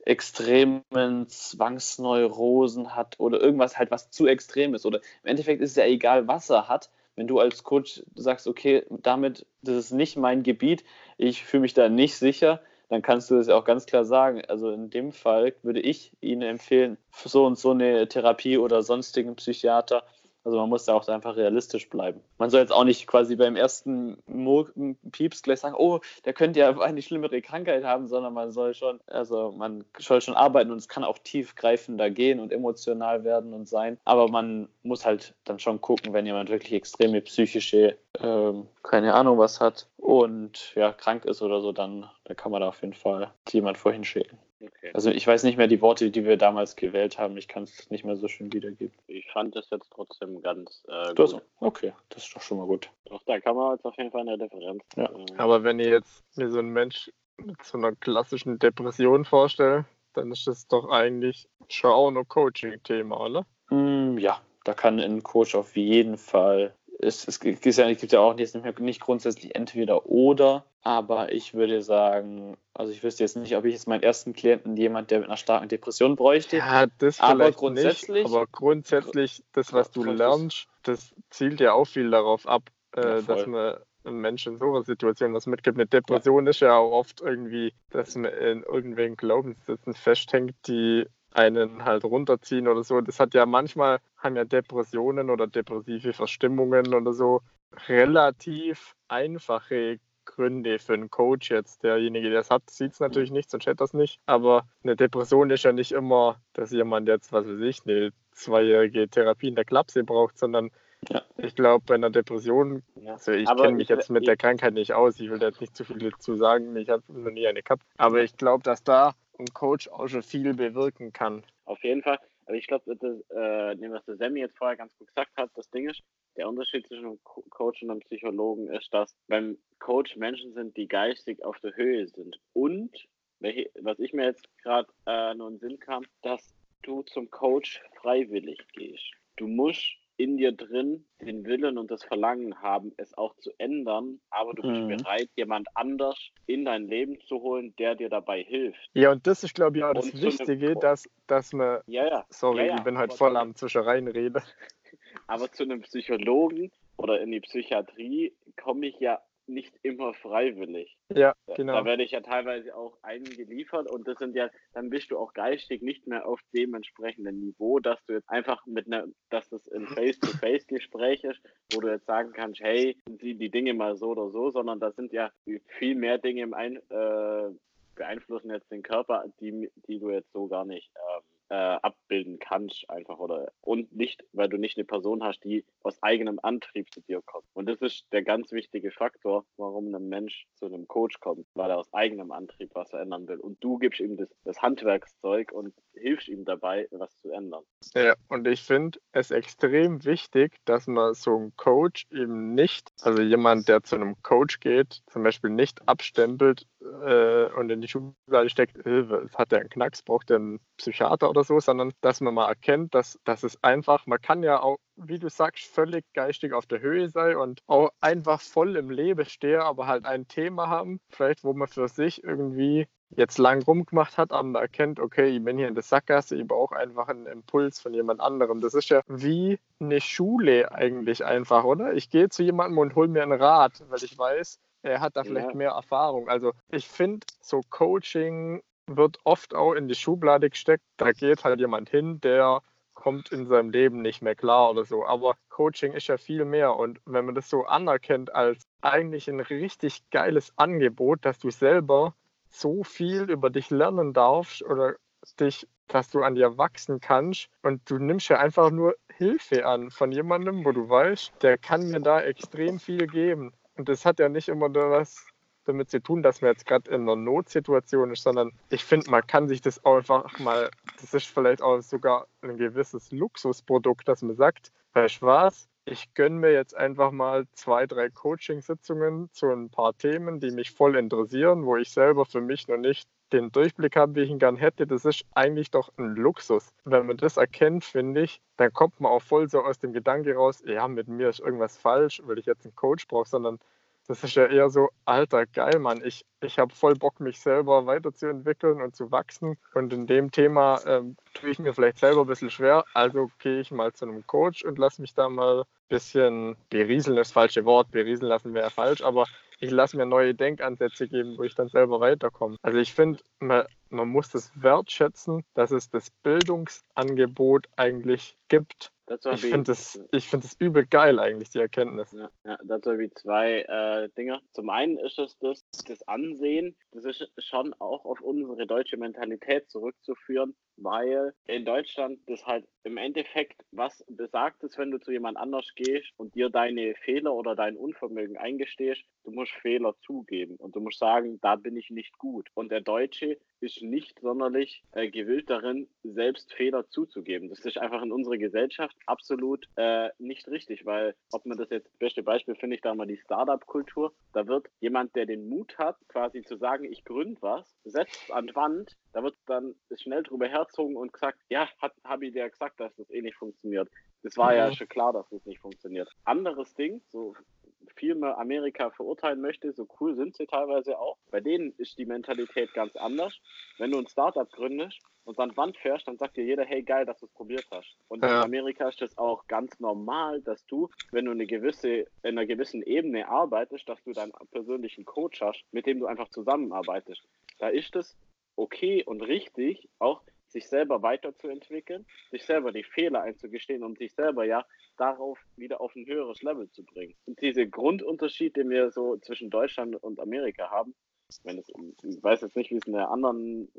extremen Zwangsneurosen hat oder irgendwas halt, was zu extrem ist. Oder im Endeffekt ist es ja egal, was er hat. Wenn du als Coach sagst, okay, damit, das ist nicht mein Gebiet, ich fühle mich da nicht sicher, dann kannst du das ja auch ganz klar sagen. Also in dem Fall würde ich Ihnen empfehlen, so und so eine Therapie oder sonstigen Psychiater also man muss da auch einfach realistisch bleiben. Man soll jetzt auch nicht quasi beim ersten Mo Pieps gleich sagen, oh, der könnte ja eine schlimmere Krankheit haben, sondern man soll schon, also man soll schon arbeiten und es kann auch tiefgreifender gehen und emotional werden und sein. Aber man muss halt dann schon gucken, wenn jemand wirklich extreme psychische, ähm, keine Ahnung was hat und ja, krank ist oder so, dann, dann kann man da auf jeden Fall jemand vorhin schicken. Okay. Also ich weiß nicht mehr die Worte, die wir damals gewählt haben. Ich kann es nicht mehr so schön wiedergeben. Ich fand das jetzt trotzdem ganz äh, gut. Das, okay, das ist doch schon mal gut. Doch, da kann man jetzt auf jeden Fall eine Differenz. Ja. Äh, Aber wenn ihr jetzt mir so einen Mensch mit so einer klassischen Depression vorstellt, dann ist das doch eigentlich schon auch ein Coaching-Thema, oder? Mm, ja, da kann ein Coach auf jeden Fall es, es, gibt ja, es gibt ja auch jetzt nicht, nicht grundsätzlich entweder oder, aber ich würde sagen, also ich wüsste jetzt nicht, ob ich jetzt meinen ersten Klienten jemand, der mit einer starken Depression bräuchte. Ja, das aber grundsätzlich. Nicht, aber grundsätzlich, das, was du lernst, das zielt ja auch viel darauf ab, äh, ja, dass man einem Menschen in so einer Situation was mitgibt. Eine Depression ja. ist ja auch oft irgendwie, dass man in irgendwelchen Glaubenssätzen festhängt, die einen halt runterziehen oder so. Das hat ja manchmal, haben ja Depressionen oder depressive Verstimmungen oder so relativ einfache Gründe für einen Coach jetzt. Derjenige, der es hat, sieht es natürlich nicht, sonst hätte es nicht. Aber eine Depression ist ja nicht immer, dass jemand jetzt, was weiß ich, eine zweijährige Therapie in der Klapse braucht, sondern ja. ich glaube, bei einer Depression, also ich kenne mich jetzt mit der Krankheit nicht aus, ich will da jetzt nicht zu viel zu sagen, ich habe noch nie eine gehabt, aber ich glaube, dass da ein Coach auch schon viel bewirken kann. Auf jeden Fall. Aber ich glaube, äh, was der Sammy jetzt vorher ganz gut gesagt hat, das Ding ist, der Unterschied zwischen einem Coach und einem Psychologen ist, dass beim Coach Menschen sind, die geistig auf der Höhe sind. Und, welche, was ich mir jetzt gerade äh, nur in den Sinn kam, dass du zum Coach freiwillig gehst. Du musst in dir drin den Willen und das Verlangen haben, es auch zu ändern, aber du bist mhm. bereit, jemand anders in dein Leben zu holen, der dir dabei hilft. Ja, und das ist, glaube ich, auch das und Wichtige, dass, dass man. Ja, ja. Sorry, ja, ich bin halt voll am Zwischereien rede. <laughs> Aber zu einem Psychologen oder in die Psychiatrie komme ich ja nicht immer freiwillig. Ja, genau. Da werde ich ja teilweise auch eingeliefert und das sind ja, dann bist du auch geistig nicht mehr auf dem entsprechenden Niveau, dass du jetzt einfach mit einer, dass das ein Face-to-Face-Gespräch ist, wo du jetzt sagen kannst, hey, sieh die Dinge mal so oder so, sondern da sind ja viel mehr Dinge im Ein, äh, beeinflussen jetzt den Körper, die, die du jetzt so gar nicht ähm, äh, ausbilden kannst einfach oder und nicht, weil du nicht eine Person hast, die aus eigenem Antrieb zu dir kommt. Und das ist der ganz wichtige Faktor, warum ein Mensch zu einem Coach kommt, weil er aus eigenem Antrieb was verändern will. Und du gibst ihm das, das Handwerkszeug und hilfst ihm dabei, was zu ändern. Ja, und ich finde es extrem wichtig, dass man so einen Coach eben nicht, also jemand, der zu einem Coach geht, zum Beispiel nicht abstempelt äh, und in die Schublade steckt, äh, hat der einen Knacks, braucht der einen Psychiater oder so, sondern dass man mal erkennt, dass, dass es einfach, man kann ja auch, wie du sagst, völlig geistig auf der Höhe sein und auch einfach voll im Leben stehen, aber halt ein Thema haben, vielleicht wo man für sich irgendwie jetzt lang rumgemacht hat, aber man erkennt, okay, ich bin hier in der Sackgasse, ich brauche einfach einen Impuls von jemand anderem. Das ist ja wie eine Schule eigentlich einfach, oder? Ich gehe zu jemandem und hole mir einen Rat, weil ich weiß, er hat da vielleicht ja. mehr Erfahrung. Also ich finde, so Coaching wird oft auch in die Schublade gesteckt. Da geht halt jemand hin, der kommt in seinem Leben nicht mehr klar oder so. Aber Coaching ist ja viel mehr. Und wenn man das so anerkennt als eigentlich ein richtig geiles Angebot, dass du selber so viel über dich lernen darfst oder dich, dass du an dir wachsen kannst und du nimmst ja einfach nur Hilfe an von jemandem, wo du weißt, der kann mir da extrem viel geben. Und das hat ja nicht immer was damit zu tun, dass man jetzt gerade in einer Notsituation ist, sondern ich finde, man kann sich das auch einfach mal, das ist vielleicht auch sogar ein gewisses Luxusprodukt, dass man sagt, weißt du was, ich gönne mir jetzt einfach mal zwei, drei Coaching-Sitzungen zu ein paar Themen, die mich voll interessieren, wo ich selber für mich noch nicht den Durchblick habe, wie ich ihn gern hätte. Das ist eigentlich doch ein Luxus. Wenn man das erkennt, finde ich, dann kommt man auch voll so aus dem Gedanke raus, ja, mit mir ist irgendwas falsch, weil ich jetzt einen Coach brauche, sondern das ist ja eher so, alter, geil, Mann. Ich, ich habe voll Bock, mich selber weiterzuentwickeln und zu wachsen. Und in dem Thema ähm, tue ich mir vielleicht selber ein bisschen schwer. Also gehe ich mal zu einem Coach und lasse mich da mal ein bisschen berieseln, das falsche Wort. Berieseln lassen wäre falsch, aber ich lasse mir neue Denkansätze geben, wo ich dann selber weiterkomme. Also ich finde, man, muss das wertschätzen, dass es das Bildungsangebot eigentlich gibt ich finde das, find übel geil eigentlich, die Erkenntnis. Ja, ja dazu habe ich zwei äh, Dinge. Zum einen ist es das, das Ansehen, das ist schon auch auf unsere deutsche Mentalität zurückzuführen, weil in Deutschland das halt im Endeffekt was besagt ist, wenn du zu jemand anders gehst und dir deine Fehler oder dein Unvermögen eingestehst, du musst Fehler zugeben und du musst sagen, da bin ich nicht gut. Und der Deutsche ist nicht sonderlich äh, gewillt darin, selbst Fehler zuzugeben. Das ist einfach in unserer Gesellschaft absolut äh, nicht richtig, weil ob man das jetzt, das beste Beispiel finde ich da mal die Startup-Kultur, da wird jemand, der den Mut hat, quasi zu sagen, ich gründe was, setzt an die Wand, da wird dann schnell drüber herzogen und gesagt, ja, habe ich dir gesagt, dass das eh nicht funktioniert. Das war ja mhm. schon klar, dass das nicht funktioniert. Anderes Ding, so viel mehr Amerika verurteilen möchte, so cool sind sie teilweise auch. Bei denen ist die Mentalität ganz anders. Wenn du ein Startup gründest und an Wand fährst, dann sagt dir jeder, hey geil, dass du es probiert hast. Und ja. in Amerika ist das auch ganz normal, dass du, wenn du eine gewisse, in einer gewissen Ebene arbeitest, dass du deinen persönlichen Coach hast, mit dem du einfach zusammenarbeitest. Da ist es okay und richtig, auch sich selber weiterzuentwickeln, sich selber die Fehler einzugestehen und sich selber ja darauf wieder auf ein höheres Level zu bringen. Und diese Grundunterschied, den wir so zwischen Deutschland und Amerika haben, wenn es, ich weiß jetzt nicht, wie es in den anderen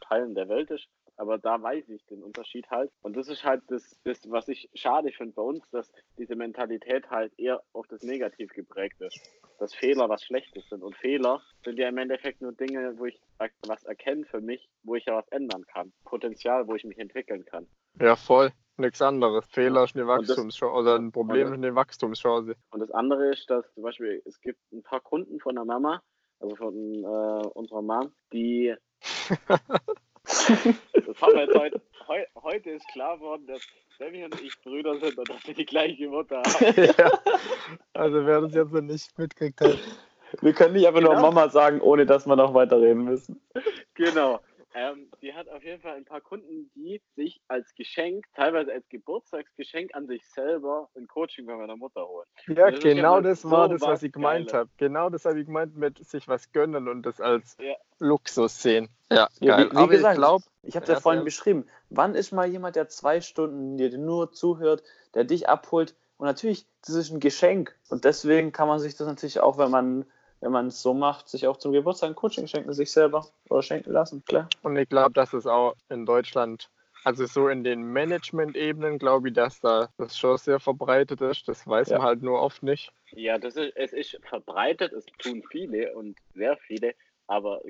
Teilen der Welt ist, aber da weiß ich den Unterschied halt. Und das ist halt das, das was ich schade finde bei uns, dass diese Mentalität halt eher auf das Negativ geprägt ist. Dass Fehler was Schlechtes sind. Und Fehler sind ja im Endeffekt nur Dinge, wo ich was erkenne für mich, wo ich ja was ändern kann. Potenzial, wo ich mich entwickeln kann. Ja, voll. Nichts anderes. Fehler ist eine Wachstumschance oder ein Problem ist eine Wachstumschance. Und das andere ist, dass zum Beispiel es gibt ein paar Kunden von der Mama, also von äh, unserer Mom, die <laughs> das haben wir jetzt heute, heu, heute ist klar geworden, dass Sammy und ich Brüder sind und dass wir die gleiche Mutter haben. <laughs> ja. Also wer das jetzt noch nicht mitgekriegt hat. Wir können nicht einfach genau. nur Mama sagen, ohne dass wir noch weiterreden müssen. Genau. Ähm, die hat auf jeden Fall ein paar Kunden, die sich als Geschenk, teilweise als Geburtstagsgeschenk an sich selber ein Coaching bei meiner Mutter holen. Ja, das genau das war so das, was ich gemeint habe. Genau das habe ich gemeint mit sich was gönnen und das als ja. Luxus sehen. Ja, ja geil. Wie, wie Aber gesagt, ich glaube, ich habe es ja vorhin beschrieben. Wann ist mal jemand, der zwei Stunden dir nur zuhört, der dich abholt? Und natürlich, das ist ein Geschenk. Und deswegen kann man sich das natürlich auch, wenn man wenn man es so macht, sich auch zum Geburtstag ein Coaching schenken, sich selber oder schenken lassen, klar. Und ich glaube, dass es auch in Deutschland also so in den Management-Ebenen glaube ich, dass da das schon sehr verbreitet ist. Das weiß Ja. man halt nur oft nicht. Ja, das ist, es ist verbreitet, es tun viele und sehr viele, aber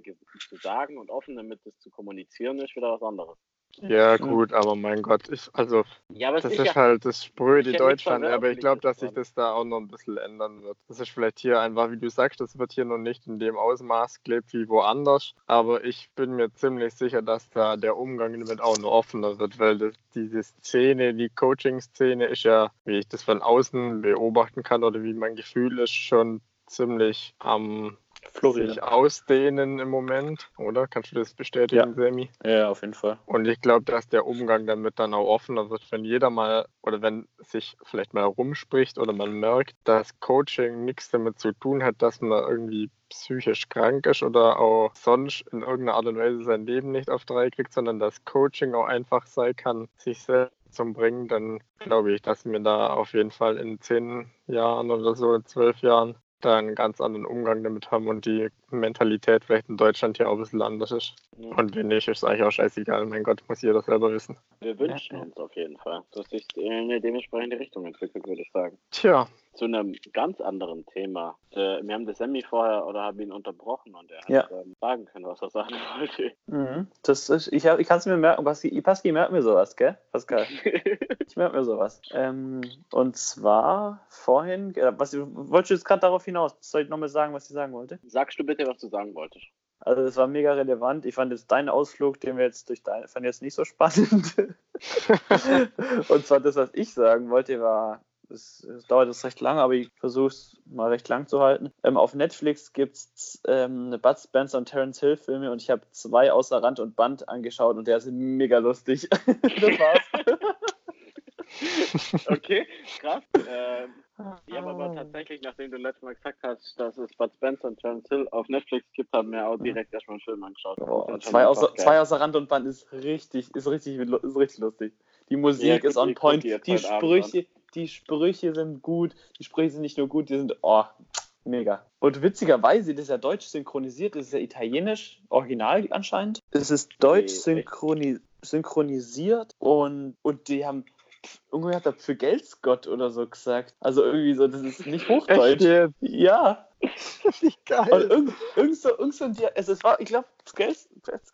zu sagen und offen damit das zu kommunizieren ist wieder was anderes. Ja, Mhm. gut, aber mein Gott, ich, also Ja, das ist ist ja, halt das spröde Deutschland, aber ich glaube, dass sich das da auch noch ein bisschen ändern wird. Das ist vielleicht hier einfach, wie du sagst, das wird hier noch nicht in dem Ausmaß gelebt wie woanders, aber ich bin mir ziemlich sicher, dass da der Umgang damit auch noch offener wird, weil das, diese Szene, die Coaching-Szene ist ja, wie ich das von außen beobachten kann oder wie mein Gefühl ist, schon ziemlich am Florian. sich ausdehnen im Moment, oder? Kannst du das bestätigen, Sammy? Ja, auf jeden Fall. Und ich glaube, dass der Umgang damit dann auch offener wird, wenn jeder mal oder wenn sich vielleicht mal rumspricht oder man merkt, dass Coaching nichts damit zu tun hat, dass man irgendwie psychisch krank ist oder auch sonst in irgendeiner Art und Weise sein Leben nicht auf drei kriegt, sondern dass Coaching auch einfach sein kann, sich selbst zum Bringen, dann glaube ich, dass wir da auf jeden Fall in zehn Jahren oder so, in zwölf Jahren da einen ganz anderen Umgang damit haben und die Mentalität vielleicht in Deutschland hier auch ein bisschen anders ist. Und wenn nicht, ist es eigentlich auch scheißegal. Mein Gott, muss jeder selber wissen. wir wünschen uns auf jeden Fall, dass sich in eine dementsprechende Richtung entwickelt, würde ich sagen. Tja, Zu einem ganz anderen Thema. Äh, wir haben das Sammy vorher oder haben ihn unterbrochen und er hat Ja. ähm, sagen können, was er sagen <laughs> wollte. Mhm. Das ist, ich ich kann es mir merken, Paski, Paski merkt mir sowas, gell? Pascal. <laughs> Ich merke mir sowas. Ähm, und zwar vorhin, äh, was wolltest du jetzt gerade darauf hinaus? Soll ich nochmal sagen, was ich sagen wollte? Sagst du bitte, was du sagen wolltest? Also das war mega relevant. Ich fand jetzt deinen Ausflug, den wir jetzt durch deine, fand ich jetzt nicht so spannend. <laughs> und zwar das, was ich sagen wollte, war, es, es dauert jetzt recht lange, aber ich versuche es mal recht lang zu halten. Ähm, auf Netflix gibt es ähm, Bud Spencer und Terence Hill Filme und ich habe zwei außer Rand und Band angeschaut und der ist mega lustig. <laughs> das war's. <laughs> Okay, krass. Ähm, ich habe aber tatsächlich, nachdem du letztes Mal gesagt hast, dass es Bud Spencer und Terence Hill auf Netflix gibt, haben wir auch direkt erstmal einen Film angeschaut. Oh, zwei, außer, zwei außer Rand und Band ist richtig, ist richtig, ist richtig lustig. Die Musik Ja, ist on point. die Sprüche, die Sprüche sind gut. Die Sprüche sind nicht nur gut, die sind oh, mega. Und witzigerweise, das ist ja deutsch synchronisiert, das ist ja italienisch, original anscheinend. Es ist deutsch synchroni synchronisiert und, und die haben irgendwer hat da für Geldgott oder so gesagt. Also irgendwie so, das ist nicht Hochdeutsch. Ja. <laughs> Wie geil. Und irgend, irgend so, irgend so ein Dialekt, also es war, ich glaube,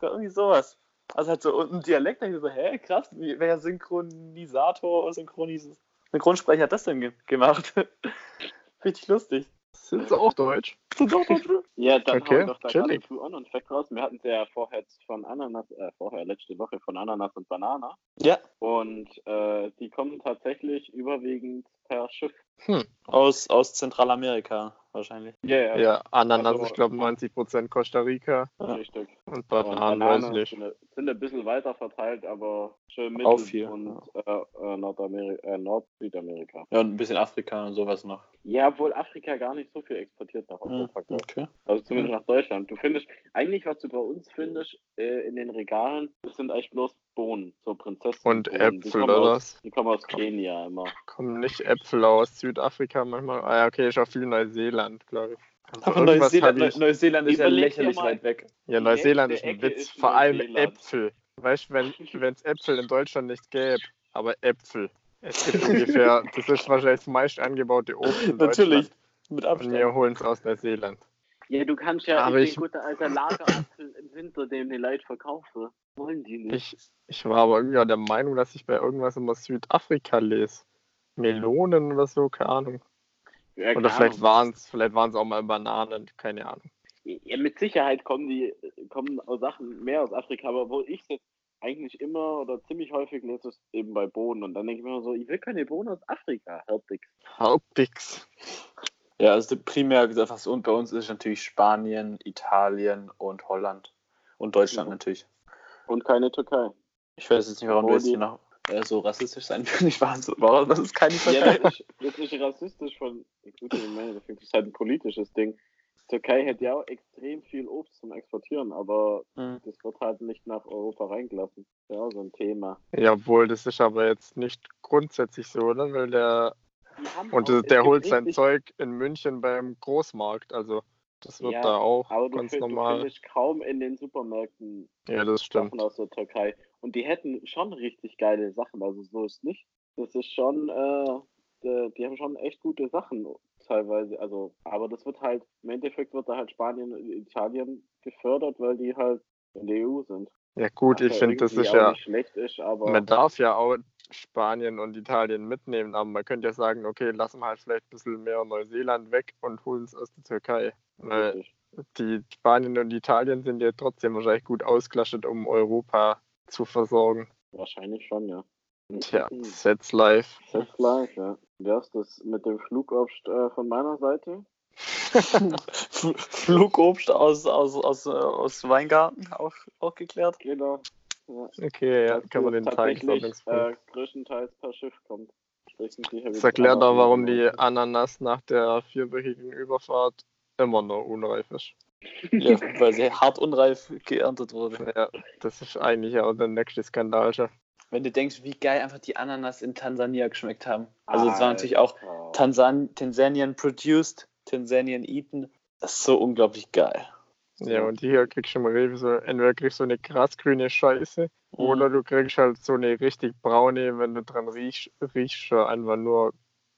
irgendwie sowas. Also halt so ein Dialekt, da ich so, hä, krass, wie, welcher Synchronisator oder Synchronis Synchronsprecher hat das denn ge gemacht? <laughs> Richtig lustig. Sind sie auch deutsch? Sind doch deutsch, ne? <laughs> Ja, dann Okay, haben wir doch da gerade chillig. On und Fact raus. Wir hatten es ja vorher von Ananas, äh, vorher letzte Woche von Ananas und Banana. Ja. Und äh, die kommen tatsächlich überwiegend per Schiff. Aus, aus Zentralamerika wahrscheinlich. Ja, ja. Ja, Ananas, Also- ich glaube 90% Costa Rica Ja. Richtig. und Bananen weiß ich sind, ein- sind ein bisschen weiter verteilt, aber schön Mittel- Auch viel, und äh, äh, Nordamerika, äh, Nord-Südamerika. Ja, und ein bisschen Afrika und sowas noch. Ja, obwohl Afrika gar nicht so viel exportiert nach Europa. glaub ich. Okay. Also zumindest nach Deutschland. Du findest, eigentlich was du bei uns findest äh, in den Regalen, das sind eigentlich bloß Bohnen, so Prinzessin. Und Äpfel oder was? Die kommen aus Kenia immer. Kommen nicht Äpfel aus Südafrika manchmal? Ah ja, okay, ist auch viel Neuseeland, glaube ich. Also Aber Neuseeland, ich- Neu- Neuseeland ist ja lächerlich weit weg. Ja, Neuseeland ist ein Ecke Witz. ist Vor allem Neuseeland. Äpfel. Weißt du, wenn <laughs> es Äpfel in Deutschland nicht gäbe, aber Äpfel. Es gibt ungefähr, <laughs> das ist wahrscheinlich das meist angebaute Obst in Natürlich. Deutschland. Mit Und Abstand. wir holen es aus Neuseeland. Ja, du kannst ja Aber den ich- guten alter Lagerapfel im Winter, den die Leute verkaufen. Wollen die nicht. Ich, ich war aber irgendwie der Meinung, dass ich bei irgendwas immer Südafrika lese. Melonen oder so, keine Ahnung. ja, Oder vielleicht waren es vielleicht waren's auch mal Bananen, keine Ahnung. Ja, mit Sicherheit kommen die kommen Sachen mehr aus Afrika, aber wo ich jetzt eigentlich immer oder ziemlich häufig lese, ist eben bei Bohnen. Und dann denke ich mir immer so, ich will keine Bohnen aus Afrika, Herzig. Hauptdix. Ja, also primär ist einfach so. Und bei uns ist natürlich Spanien, Italien und Holland. Und Deutschland Ja. natürlich. Und keine Türkei. Ich weiß jetzt nicht, warum du Obwohl jetzt die- hier noch äh, so rassistisch sein <laughs> willst. Ich war so, warum, das ist keine Ja, Türkei. das ist, das ist rassistisch von, gut, ich meine, das ist halt ein politisches Ding. Türkei hätte ja auch extrem viel Obst zum Exportieren, aber Hm. das wird halt nicht nach Europa reingelassen. Ja, so ein Thema. Ja, obwohl, das ist aber jetzt nicht grundsätzlich so, oder? Weil der, und auch- der, holt sein Zeug in München beim Großmarkt, also das wird Ja, da auch Aber du, ganz find, du normal. findest kaum in den Supermärkten Ja, das stimmt. Sachen aus der Türkei. Und die hätten schon richtig geile Sachen, also so ist nicht. Das ist schon, äh, die, die haben schon echt gute Sachen teilweise. Also, aber das wird halt, im Endeffekt wird da halt Spanien und Italien gefördert, weil die halt in der EU sind. Ja gut, ich finde, das ist ja, ist, man darf ja auch Spanien und Italien mitnehmen, aber man könnte ja sagen, okay, lassen wir halt vielleicht ein bisschen mehr Neuseeland weg und holen es aus der Türkei. Weil die Spanien und Italien sind ja trotzdem wahrscheinlich gut ausgelastet, um Europa zu versorgen. wahrscheinlich schon, ja. Tja. Sets live. Das ist live, ja. Wer ist das mit dem Flugobst äh, von meiner Seite? <laughs> Flugobst aus, aus, aus, äh, aus Weingarten auch, auch geklärt. Genau. Okay, ja, kann man den Tagesordnungspunkt. äh, größtenteils per Schiff kommt. Das erklärt auch, warum die Ananas nach der vierwöchigen Überfahrt immer noch unreif ist. <laughs> Ja, weil sie hart unreif geerntet wurde. Ja, das ist eigentlich auch der nächste Skandal schon. Wenn du denkst, wie geil einfach die Ananas in Tansania geschmeckt haben. Also es war natürlich auch. Tansan Tanzanian produced, Tanzanian eaten. Das ist so unglaublich geil. Ja, und hier kriegst du im Rewe so, entweder kriegst du so eine krassgrüne Scheiße oder du kriegst halt so eine richtig braune, wenn du dran riechst, riechst schon einfach nur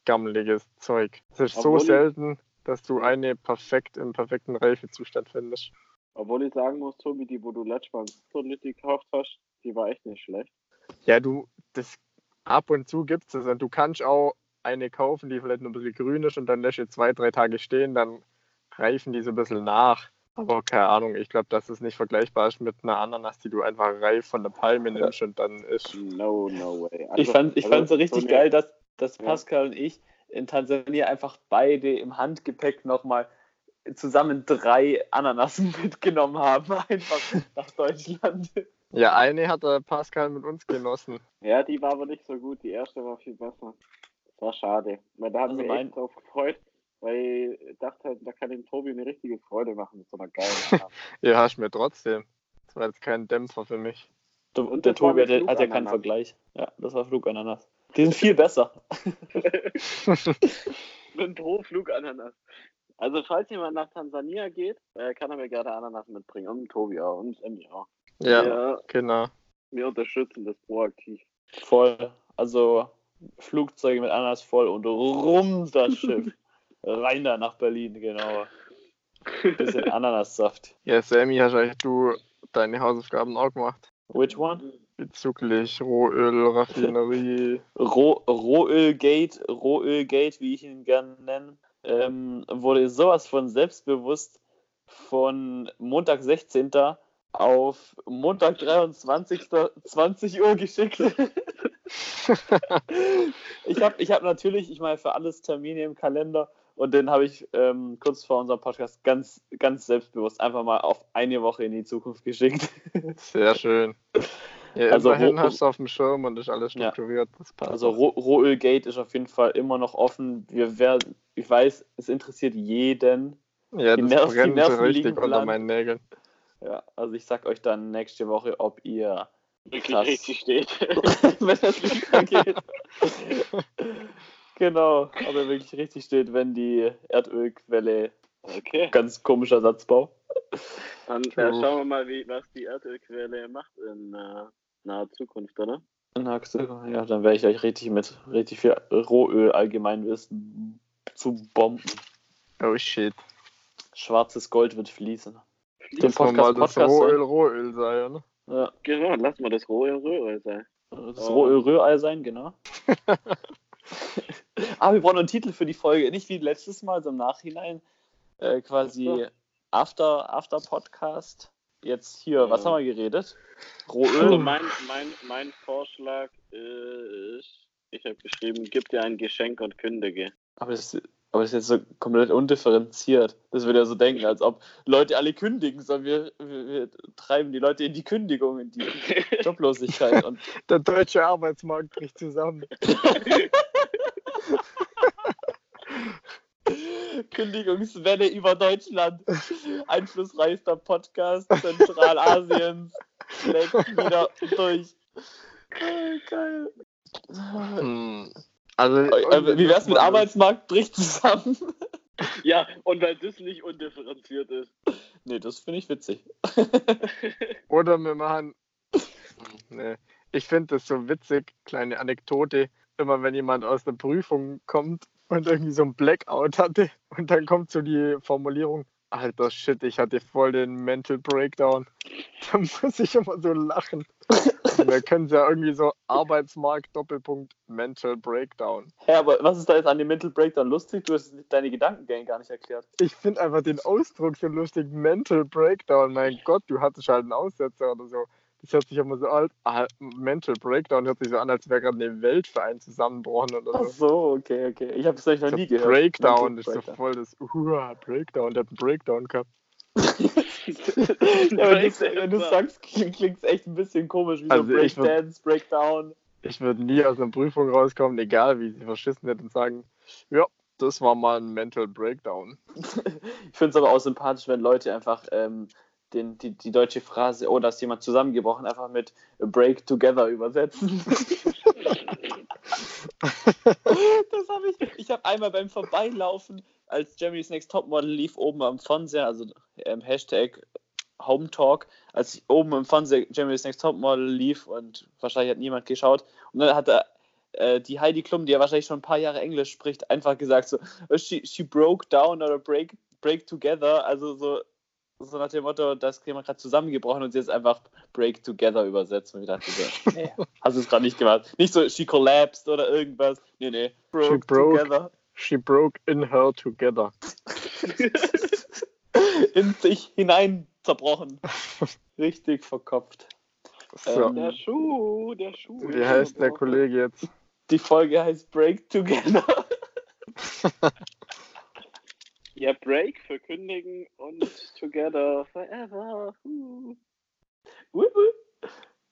gammeliges Zeug. Es ist so Obwohl ich- selten, dass du eine perfekt im perfekten Reifezustand findest. Obwohl ich sagen muss, Tobi, die, wo du letztes Mal so Liter gekauft hast, die war echt nicht schlecht. Ja, du, das ab und zu gibt's das und du kannst auch eine kaufen, die vielleicht noch ein bisschen grün ist und dann lässt du zwei, drei Tage stehen, dann reifen die so ein bisschen nach. Aber keine Ahnung, ich glaube, dass es nicht vergleichbar ist mit einer Ananas, die du einfach reif von der Palme nimmst und dann ist. No, no way. Ich fand ich also, fand so richtig eine- geil, dass, dass Ja. Pascal und ich in Tansania einfach beide im Handgepäck nochmal zusammen drei Ananasen <laughs> mitgenommen haben, einfach nach Deutschland. Ja, eine hat der Pascal mit uns genossen. Ja, die war aber nicht so gut. Die erste war viel besser. Das war schade. Weil da haben Also wir mein- echt drauf gefreut, weil ich dachte halt, da kann dem Tobi eine richtige Freude machen mit so einer geilen. <laughs> Ja, hast mir trotzdem. Das war jetzt kein Dämpfer für mich. Der, Und der Tobi hat, hat ja keinen. Vergleich. Ja, das war Flugananas. Die sind viel besser. <laughs> Ein Pro-Flugananas. Also, falls jemand nach Tansania geht, äh, kann er mir gerne Ananas mitbringen. Und Tobi auch. Und Emmy auch. Ja, Wir, genau. wir unterstützen das proaktiv. Voll. Also Flugzeuge mit Ananas voll und rum das Schiff. <laughs> Rein da nach Berlin, genau. Bisschen <laughs> Ananassaft. Ja, Sammy, hast eigentlich du deine Hausaufgaben auch gemacht? Which one? Bezüglich Rohöl, Raffinerie. <laughs> Roh Rohölgate, Rohölgate, wie ich ihn gerne nenne, ähm, wurde sowas von selbstbewusst von Montag 16. auf Montag 23. 20 Uhr geschickt. <laughs> ich habe ich hab natürlich, ich meine, für alles Termine im Kalender und den habe ich ähm, kurz vor unserem Podcast ganz, ganz selbstbewusst einfach mal auf eine Woche in die Zukunft geschickt. <laughs> Sehr schön. Ja, Also immerhin hast du auf dem Schirm und ist alles Ja. strukturiert. Das passt. Also Roh Rohölgate ist auf jeden Fall immer noch offen. Wir werden, ich weiß, es interessiert jeden. ja, die das Nerven- die brennt Nerven richtig unter blank. meinen Nägeln. Ja, also ich sag euch dann nächste Woche, ob ihr Wirklich richtig steht. <laughs> wenn das nicht angeht. <laughs> genau, ob er wirklich richtig steht, wenn die Erdölquelle, Okay. ganz komischer Satzbau. Dann äh, True. schauen wir mal, wie, was die Erdölquelle macht in äh, naher Zukunft, oder? Na, Ja, dann werde ich euch richtig mit richtig viel Rohöl Allgemeinwissen zu bomben. Oh shit. Schwarzes Gold wird fließen. Den Das muss mal Podcast, das Podcast Rohöl, sein. Rohöl sein, ne? Ja, Genau, lass mal das Rohöl Röhre sein. das Rohöl Rührei sein, genau. <laughs> <laughs> Aber wir brauchen einen Titel für die Folge, nicht wie letztes Mal, so im Nachhinein. Äh, quasi so. After, After Podcast. Jetzt hier, was Ja. haben wir geredet? Also Rohöl. mein, mein, mein Vorschlag ist, ich habe geschrieben, gib dir ein Geschenk und kündige. Aber das, aber das ist jetzt so komplett undifferenziert. Das würde ja so denken, als ob Leute alle kündigen, sondern wir, wir, wir treiben die Leute in die Kündigung, in die <laughs> Joblosigkeit. Und Der deutsche Arbeitsmarkt bricht zusammen. <laughs> Kündigungswelle über Deutschland. Einflussreichster Podcast Zentralasiens schlägt wieder durch. Ah, Geil. Hm. Also, Äh, Wie wär's mit Arbeitsmarkt bricht zusammen? <laughs> ja, und weil das nicht undifferenziert ist. Nee, das finde ich witzig. <laughs> Oder wir machen Nee. Ich finde das so witzig, kleine Anekdote, immer wenn jemand aus der Prüfung kommt und irgendwie so ein Blackout hatte und dann kommt so die Formulierung, alter Shit, ich hatte voll den Mental Breakdown. <laughs> Da muss ich immer so lachen. Da können sie ja irgendwie so Arbeitsmarkt Doppelpunkt Mental Breakdown. Hä, aber was ist da jetzt an dem Mental Breakdown lustig? Du hast deine Gedankengänge gar nicht erklärt. Ich finde einfach den Ausdruck so lustig, Mental Breakdown. Mein Gott, du hattest halt einen Aussetzer oder so. Das hört sich immer so alt. Ah, Mental Breakdown hört sich so an, als wäre gerade eine Weltverein zusammenbrochen oder Ach so. so, okay, okay. Ich habe es euch noch So nie gehört. Breakdown, Mental ist so voll das Uah, Breakdown, der hat einen Breakdown gehabt. <laughs> ja, wenn, du, wenn du sagst, klingt es echt ein bisschen komisch, wie Also so ich würd- Breakdance, Breakdown. Ich würde nie aus einer Prüfung rauskommen, egal wie sie verschissen wird und sagen, ja, das war mal ein Mental Breakdown. <laughs> Ich finde es aber auch sympathisch, wenn Leute einfach ähm, den, die, die deutsche Phrase, oh, da ist jemand zusammengebrochen, einfach mit Break Together übersetzen. <laughs> das habe ich. Ich habe einmal beim Vorbeilaufen, als Jeremy's Next Topmodel lief, oben am Fernseher, also ähm, Hashtag Home Talk, als ich oben im Fernseher Jeremy's Next Topmodel lief und wahrscheinlich hat niemand geschaut. Und dann hat er äh, die Heidi Klum, die ja wahrscheinlich schon ein paar Jahre Englisch spricht, einfach gesagt so, "Oh, she, she broke down oder break, break together, also so, so nach dem Motto, da ist jemand gerade zusammengebrochen und sie jetzt einfach break together übersetzt. Und ich dachte so, <laughs> nee, hast du es gerade nicht gemacht. Nicht so, she collapsed oder irgendwas. Nee, nee, broke, broke. together. She broke in her together. <laughs> In sich hinein zerbrochen. Richtig verkopft. So, Ähm, Der Schuh, der Schuh. wie heißt der Kollege jetzt? Die Folge heißt Break Together. <laughs> Ja, Break für Kündigen und Together Forever. Uh.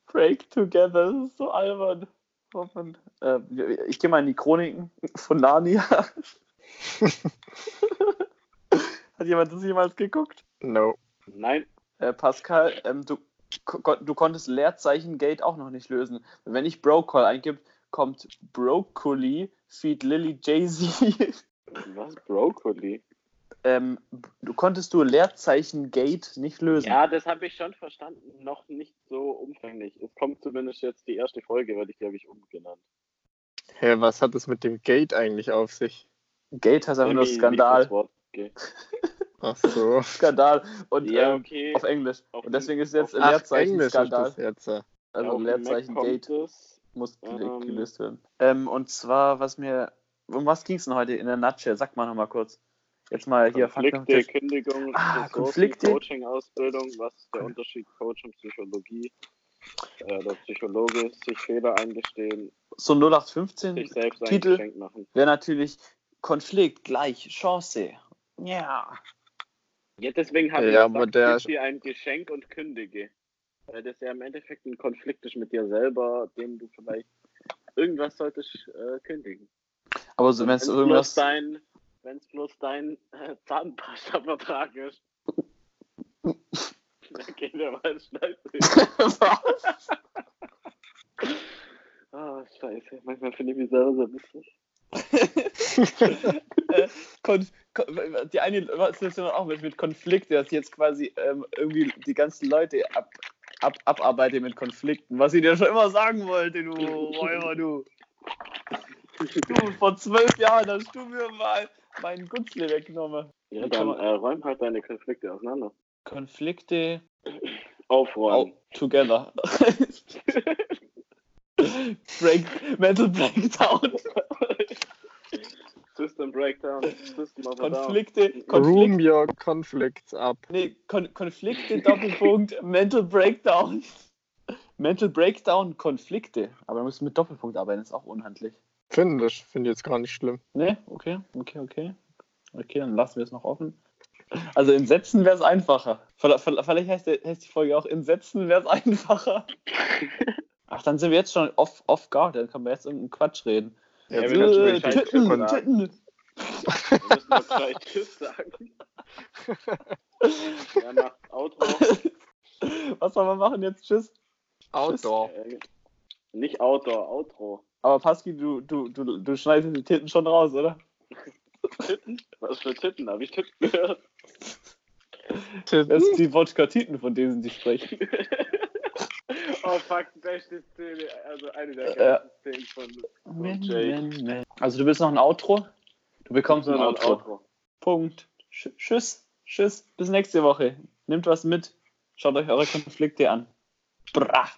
Break Together, das ist so albern. Äh, ich gehe mal in die Chroniken von Narnia. <laughs> Hat jemand das jemals geguckt? No. Nein, Äh, Pascal, ähm, du, ko du konntest Leerzeichen Gate auch noch nicht lösen. Wenn ich Brocall eingib, kommt Broccoli, Feed Lily Jay-Z. was? Broccoli? Ähm, du konntest du Leerzeichen Gate nicht lösen. Ja, das habe ich schon verstanden. Noch nicht so umfänglich. Es kommt zumindest jetzt die erste Folge, werde ich glaube ich umgenannt. Hä, was hat es mit dem Gate eigentlich auf sich? Gate heißt einfach nur Skandal. Wort. Okay. <laughs> Ach so. Skandal. Und Ja, ähm, okay. auf Englisch. Auf Und deswegen ist jetzt Ach, Leerzeichen Englisch ist Skandal. das jetzt. äh. Also dem Leerzeichen Gate es. muss Ähm, gelöst werden. Ähm, und zwar, was mir. Um was ging es denn heute in der Nutshell? Sag mal nochmal kurz. Jetzt mal hier Konflikte. Kündigung, Ah, Ressourcen, Konflikte. Coaching-Ausbildung. Was ist der Unterschied Coach und Psychologie? Äh, der Psychologe ist sich Fehler eingestehen, So 0815 sich selbst ein Titel. Geschenk machen. wäre natürlich Konflikt gleich Chance. Ja. Ja, deswegen habe Ja, ich gesagt, der- gib dir ein Geschenk und kündige. Weil das ja im Endeffekt ein Konflikt ist mit dir selber, dem du vielleicht irgendwas solltest äh, kündigen. Aber so, wenn es irgendwas. bloß dein, wenn's bloß dein äh, Zahnpasta-Vertrag ist. <laughs> Dann geht der mal schnell. Ah, scheiße. Manchmal finde ich mich selber so lustig. <laughs> Äh, die eine Situation auch mit, mit Konflikte, dass ich jetzt quasi ähm, irgendwie die ganzen Leute ab, ab, abarbeite mit Konflikten, was ich dir schon immer sagen wollte, du Räuber, du. <laughs> Du, vor zwölf Jahren hast du mir mal meinen Gutzle weggenommen. Ja, dann äh, räum halt deine Konflikte auseinander. Konflikte Aufräumen. oh, together. Break, Mental Breakdown. System Breakdown. System Down. Konflikte, Room Konflikte, your conflicts up. nee, Kon Konflikte, Doppelpunkt, Mental Breakdown. Mental Breakdown, Konflikte. Aber wir müssen mit Doppelpunkt arbeiten, ist auch unhandlich. Finde ich, finde ich jetzt gar nicht schlimm. Ne? Okay, okay, okay. Okay, dann lassen wir es noch offen. Also in Sätzen wäre es einfacher. Vielleicht heißt, die Folge auch in Sätzen wäre es einfacher. Ach, dann sind wir jetzt schon off, off guard, dann können wir jetzt irgendeinen Quatsch reden. Jetzt wir Bescheid Titten-. Titten. <laughs> Wir müssen noch gleich Tschüss sagen. Ja, nach Outro. Was soll man machen jetzt? Tschüss. Outdoor. Äh, nicht Outdoor, Outro. Aber Paski, du, du, du, du schneidest die Titten schon raus, oder? Titten? Was für Titten? Habe ich Titten gehört? Das ist die Wodka-Titten, von denen sie sprechen. <laughs> oh voll Fakt, beste Szene, also eine der Ja. geilsten Szenen von, von Men, Jake. men, men. Also du willst noch ein Outro? Du bekommst ein So ein Outro. Outro. Punkt. Sch tschüss. Tschüss. Bis nächste Woche. Nehmt was mit. Schaut euch eure Konflikte an. Brach.